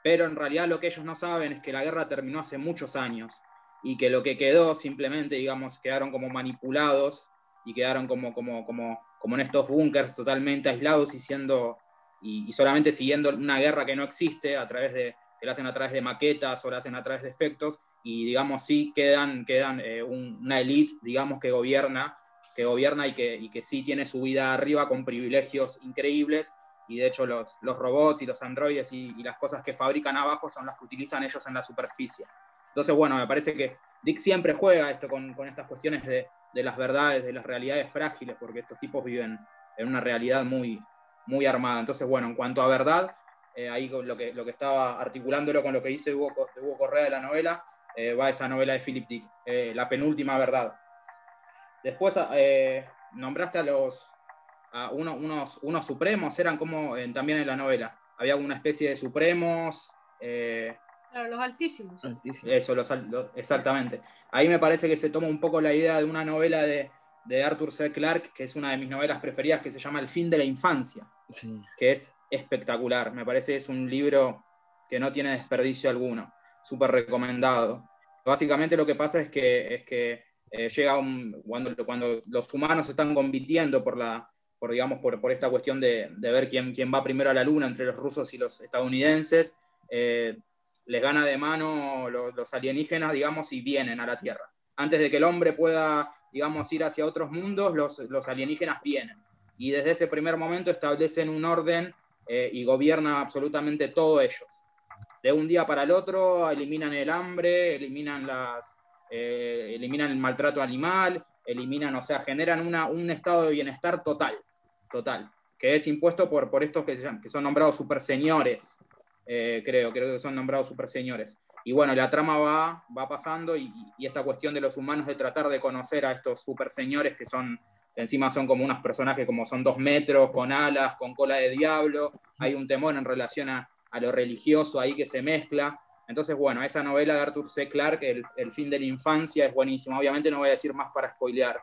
Pero en realidad lo que ellos no saben es que la guerra terminó hace muchos años y que lo que quedó simplemente, digamos, quedaron como manipulados y quedaron como, como, como, como en estos búnkers totalmente aislados y siendo y, y solamente siguiendo una guerra que no existe a través de que la hacen a través de maquetas o la hacen a través de efectos y digamos sí quedan quedan eh, un- una élite digamos que gobierna que gobierna y que, y que sí tiene su vida arriba con privilegios increíbles y de hecho los, los robots y los androides y, y las cosas que fabrican abajo son las que utilizan ellos en la superficie. Entonces, bueno, me parece que Dick siempre juega esto con, con estas cuestiones de, de las verdades, de las realidades frágiles, porque estos tipos viven en una realidad muy, muy armada. Entonces, bueno, en cuanto a verdad, eh, ahí lo que, lo que estaba articulándolo con lo que dice Hugo, Hugo Correa de la novela, eh, va esa novela de Philip Dick, eh, La penúltima verdad. Después eh, nombraste a los a uno- unos, unos supremos, eran como en- también en la novela. Había una especie de supremos. eh, Claro, los altísimos. Altísimo. eso, los- exactamente. Ahí me parece que se toma un poco la idea de una novela de, de Arthur C. Clarke, que es una de mis novelas preferidas, que se llama El fin de la infancia, Sí. que es espectacular. Me parece que es un libro que no tiene desperdicio alguno, súper recomendado. Básicamente lo que pasa es que, es que eh, llega un, cuando, cuando los humanos están compitiendo por la por, digamos, por, por esta cuestión de, de ver quién, quién va primero a la luna entre los rusos y los estadounidenses, eh, les gana de mano los, los alienígenas, digamos, y vienen a la Tierra. Antes de que el hombre pueda, digamos, ir hacia otros mundos, los, los alienígenas vienen. Y desde ese primer momento establecen un orden eh, y gobiernan absolutamente todo ellos. de un día para el otro eliminan el hambre, eliminan, las, eh, eliminan el maltrato animal, eliminan, o sea, generan una, un estado de bienestar total, total, que es impuesto por, por estos que, que son nombrados superseñores, eh, creo, creo que son nombrados superseñores. Y bueno, la trama va, va pasando y, esta cuestión de los humanos de tratar de conocer a estos superseñores que son, encima son como unos personajes como son dos metros, con alas, con cola de diablo, hay un temor en relación a, a lo religioso ahí que se mezcla. Entonces, bueno, esa novela de Arthur C. Clarke, el, fin de la infancia, es buenísima. Obviamente no voy a decir más para spoilear.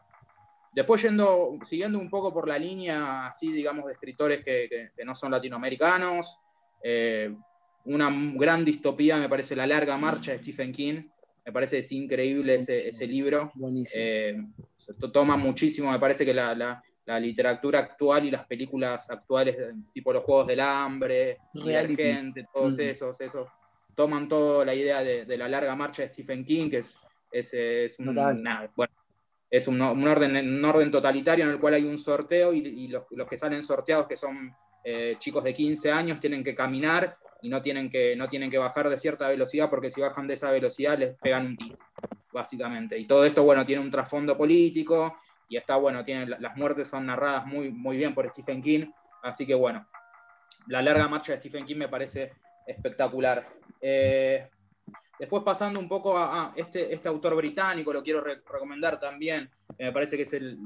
Después, yendo, siguiendo un poco por la línea, así, digamos, de escritores que no son latinoamericanos, eh, una gran distopía, me parece, La larga marcha de Stephen King. Me parece es increíble ese, ese libro. Eh, toma muchísimo, me parece que la, la, la, literatura actual y las películas actuales, tipo los Juegos del Hambre, gente, todos mm. esos, esos, toman toda la idea de, de, la larga marcha de Stephen King, que es, es, es un, una, bueno, es un, un, orden, un orden totalitario en el cual hay un sorteo y, y los, los, que salen sorteados, que son eh, chicos de 15 años, tienen que caminar y no tienen, que, no tienen que bajar de cierta velocidad porque si bajan de esa velocidad les pegan un tiro, básicamente. Y todo esto, bueno, tiene un trasfondo político y está bueno, tiene, las muertes son narradas muy, muy bien por Stephen King, así que bueno, la larga marcha de Stephen King me parece espectacular. Eh, después pasando un poco a, este, este autor británico, lo quiero re recomendar también, me parece que es el,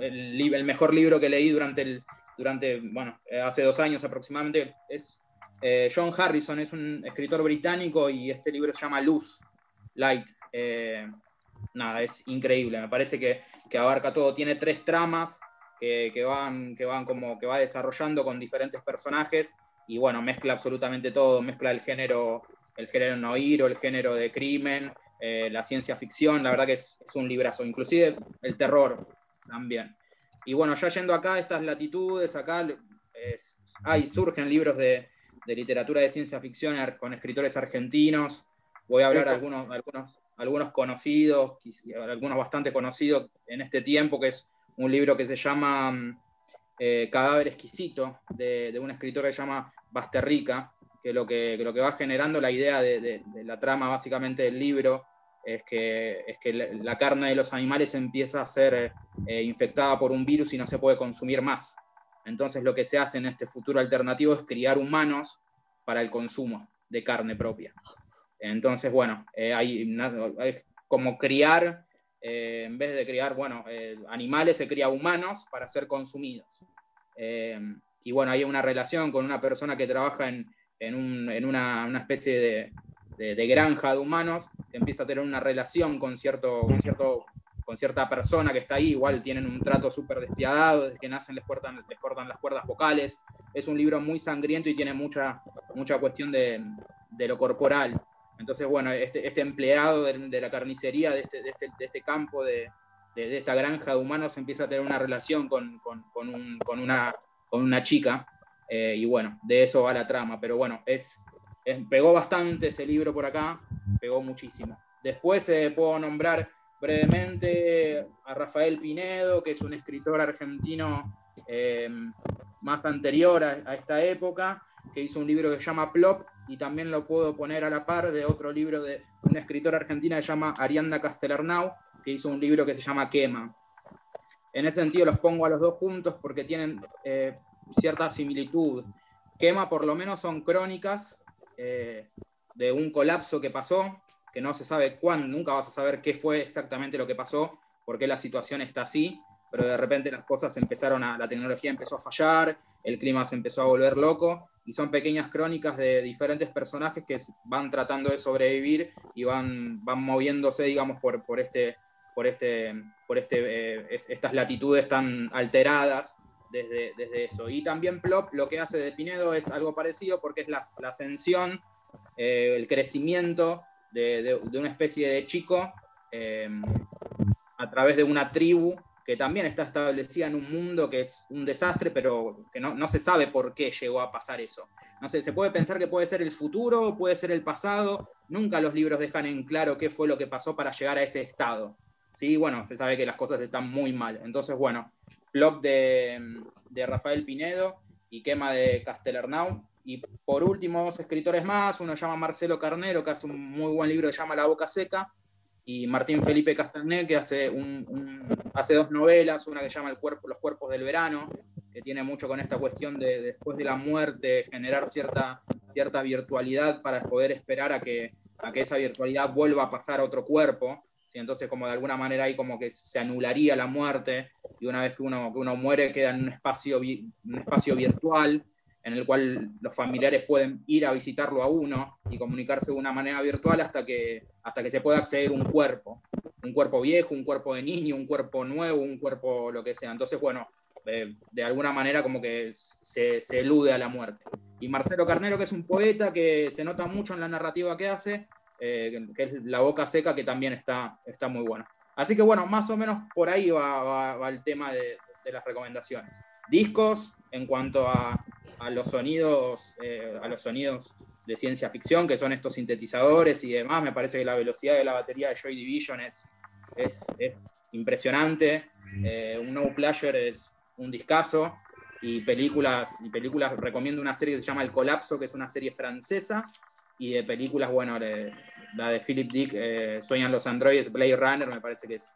el, mejor libro que leí durante, el, durante bueno, hace dos años aproximadamente, es eh, John Harrison es un escritor británico y este libro se llama Luz, Light. Eh, nada, es increíble, me parece que, que, abarca todo. Tiene tres tramas que, que, van, que van como que va desarrollando con diferentes personajes y bueno, mezcla absolutamente todo, mezcla el género, el género noir o el género de crimen, eh, la ciencia ficción, la verdad que es, es, un librazo, inclusive el terror también. Y bueno, ya yendo acá estas latitudes, acá hay, surgen libros de, de literatura de ciencia ficción con escritores argentinos. Voy a hablar algunos, algunos, algunos conocidos, algunos bastante conocidos en este tiempo, que es un libro que se llama eh, Cadáver Exquisito, de, de, un escritor que se llama Basterrica, que lo que, que lo que va generando la idea de, de, de, la trama básicamente del libro es que, es que la carne de los animales empieza a ser eh, infectada por un virus y no se puede consumir más. Entonces lo que se hace en este futuro alternativo es criar humanos para el consumo de carne propia. Entonces, bueno, eh, hay, hay, como criar, eh, en vez de criar, bueno, eh, animales, se cría humanos para ser consumidos. Y bueno, hay una relación con una persona que trabaja en, en, un, en una, una, especie de, de, de, granja de humanos, que empieza a tener una relación con cierto, con cierto con cierta persona que está ahí, igual tienen un trato súper despiadado, desde que nacen les cortan, les cortan las cuerdas vocales. Es un libro muy sangriento y tiene mucha, mucha cuestión de, de lo corporal. Entonces, bueno, este, este empleado de, la carnicería, de este, de este, este campo, de, esta granja de humanos, empieza a tener una relación con, con, con, un, con una, chica. Eh, y bueno, de eso va la trama. Pero bueno, es, es pegó bastante ese libro por acá, pegó muchísimo. Después eh, puedo nombrar brevemente a Rafael Pinedo, que es un escritor argentino eh, más anterior a, a, esta época, que hizo un libro que se llama Plop, y también lo puedo poner a la par de otro libro de una escritora argentina que se llama Arianda Castellarnau, que hizo un libro que se llama Quema. En ese sentido los pongo a los dos juntos porque tienen eh, cierta similitud. Quema por lo menos son crónicas eh, de un colapso que pasó, que no se sabe cuándo, nunca vas a saber qué fue exactamente lo que pasó, porque la situación está así, pero de repente las cosas empezaron a, la tecnología empezó a fallar, el clima se empezó a volver loco, y son pequeñas crónicas de diferentes personajes que van tratando de sobrevivir y van, van moviéndose, digamos, por, por, este, por, este, por este, eh, estas latitudes tan alteradas desde, desde eso. Y también Plop lo que hace de Pinedo es algo parecido porque es la, la ascensión, eh, el crecimiento de, de, una especie de chico eh, a través de una tribu que también está establecida en un mundo que es un desastre, pero que no, no, se sabe por qué llegó a pasar eso. No sé, se puede pensar que puede ser el futuro, puede ser el pasado, nunca los libros dejan en claro qué fue lo que pasó para llegar a ese estado. Sí, bueno, se sabe que las cosas están muy mal. Entonces, bueno, blog de, de Rafael Pinedo y quema de Castellernau, y por último, dos escritores más, uno llama Marcelo Carnero, que hace un muy buen libro que llama La Boca Seca, y Martín Felipe Castanet, que hace, un, hace dos novelas, una que llama El cuerpo, Los Cuerpos del Verano, que tiene mucho con esta cuestión de después de la muerte generar cierta, cierta virtualidad para poder esperar a que, a que esa virtualidad vuelva a pasar a otro cuerpo. ¿sí? Entonces, como de alguna manera ahí como que se anularía la muerte y una vez que uno, que uno muere queda en un espacio, un espacio virtual en el cual los familiares pueden ir a visitarlo a uno y comunicarse de una manera virtual hasta que, hasta que se pueda acceder un cuerpo, un cuerpo viejo, un cuerpo de niño, un cuerpo nuevo, un cuerpo lo que sea. Entonces, bueno, de alguna manera como que se, elude a la muerte. Y Marcelo Carnero, que es un poeta que se nota mucho en la narrativa que hace, eh, que es La Boca Seca, que también está, está muy bueno. Así que bueno, más o menos por ahí va, va, el tema de las recomendaciones. Discos, en cuanto a, los sonidos, eh, a los sonidos de ciencia ficción, que son estos sintetizadores y demás. Me parece que la velocidad de la batería de Joy Division es, es, impresionante. Eh, un No Player es un discazo. Y películas, y películas, recomiendo una serie que se llama El Colapso, que es una serie francesa. Y de películas, bueno, la de Philip Dick, eh, Sueñan los androides, Blade Runner, me parece que es,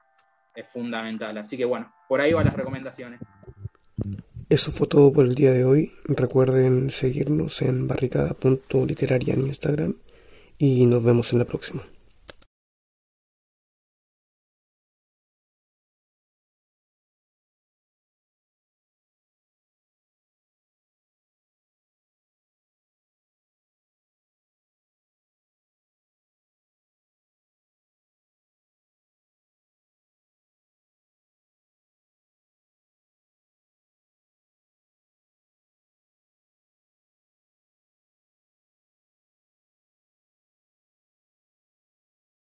es fundamental. Así que bueno, por ahí van las recomendaciones. Eso fue todo por el día de hoy. Recuerden seguirnos en barricada.literaria en Instagram y nos vemos en la próxima.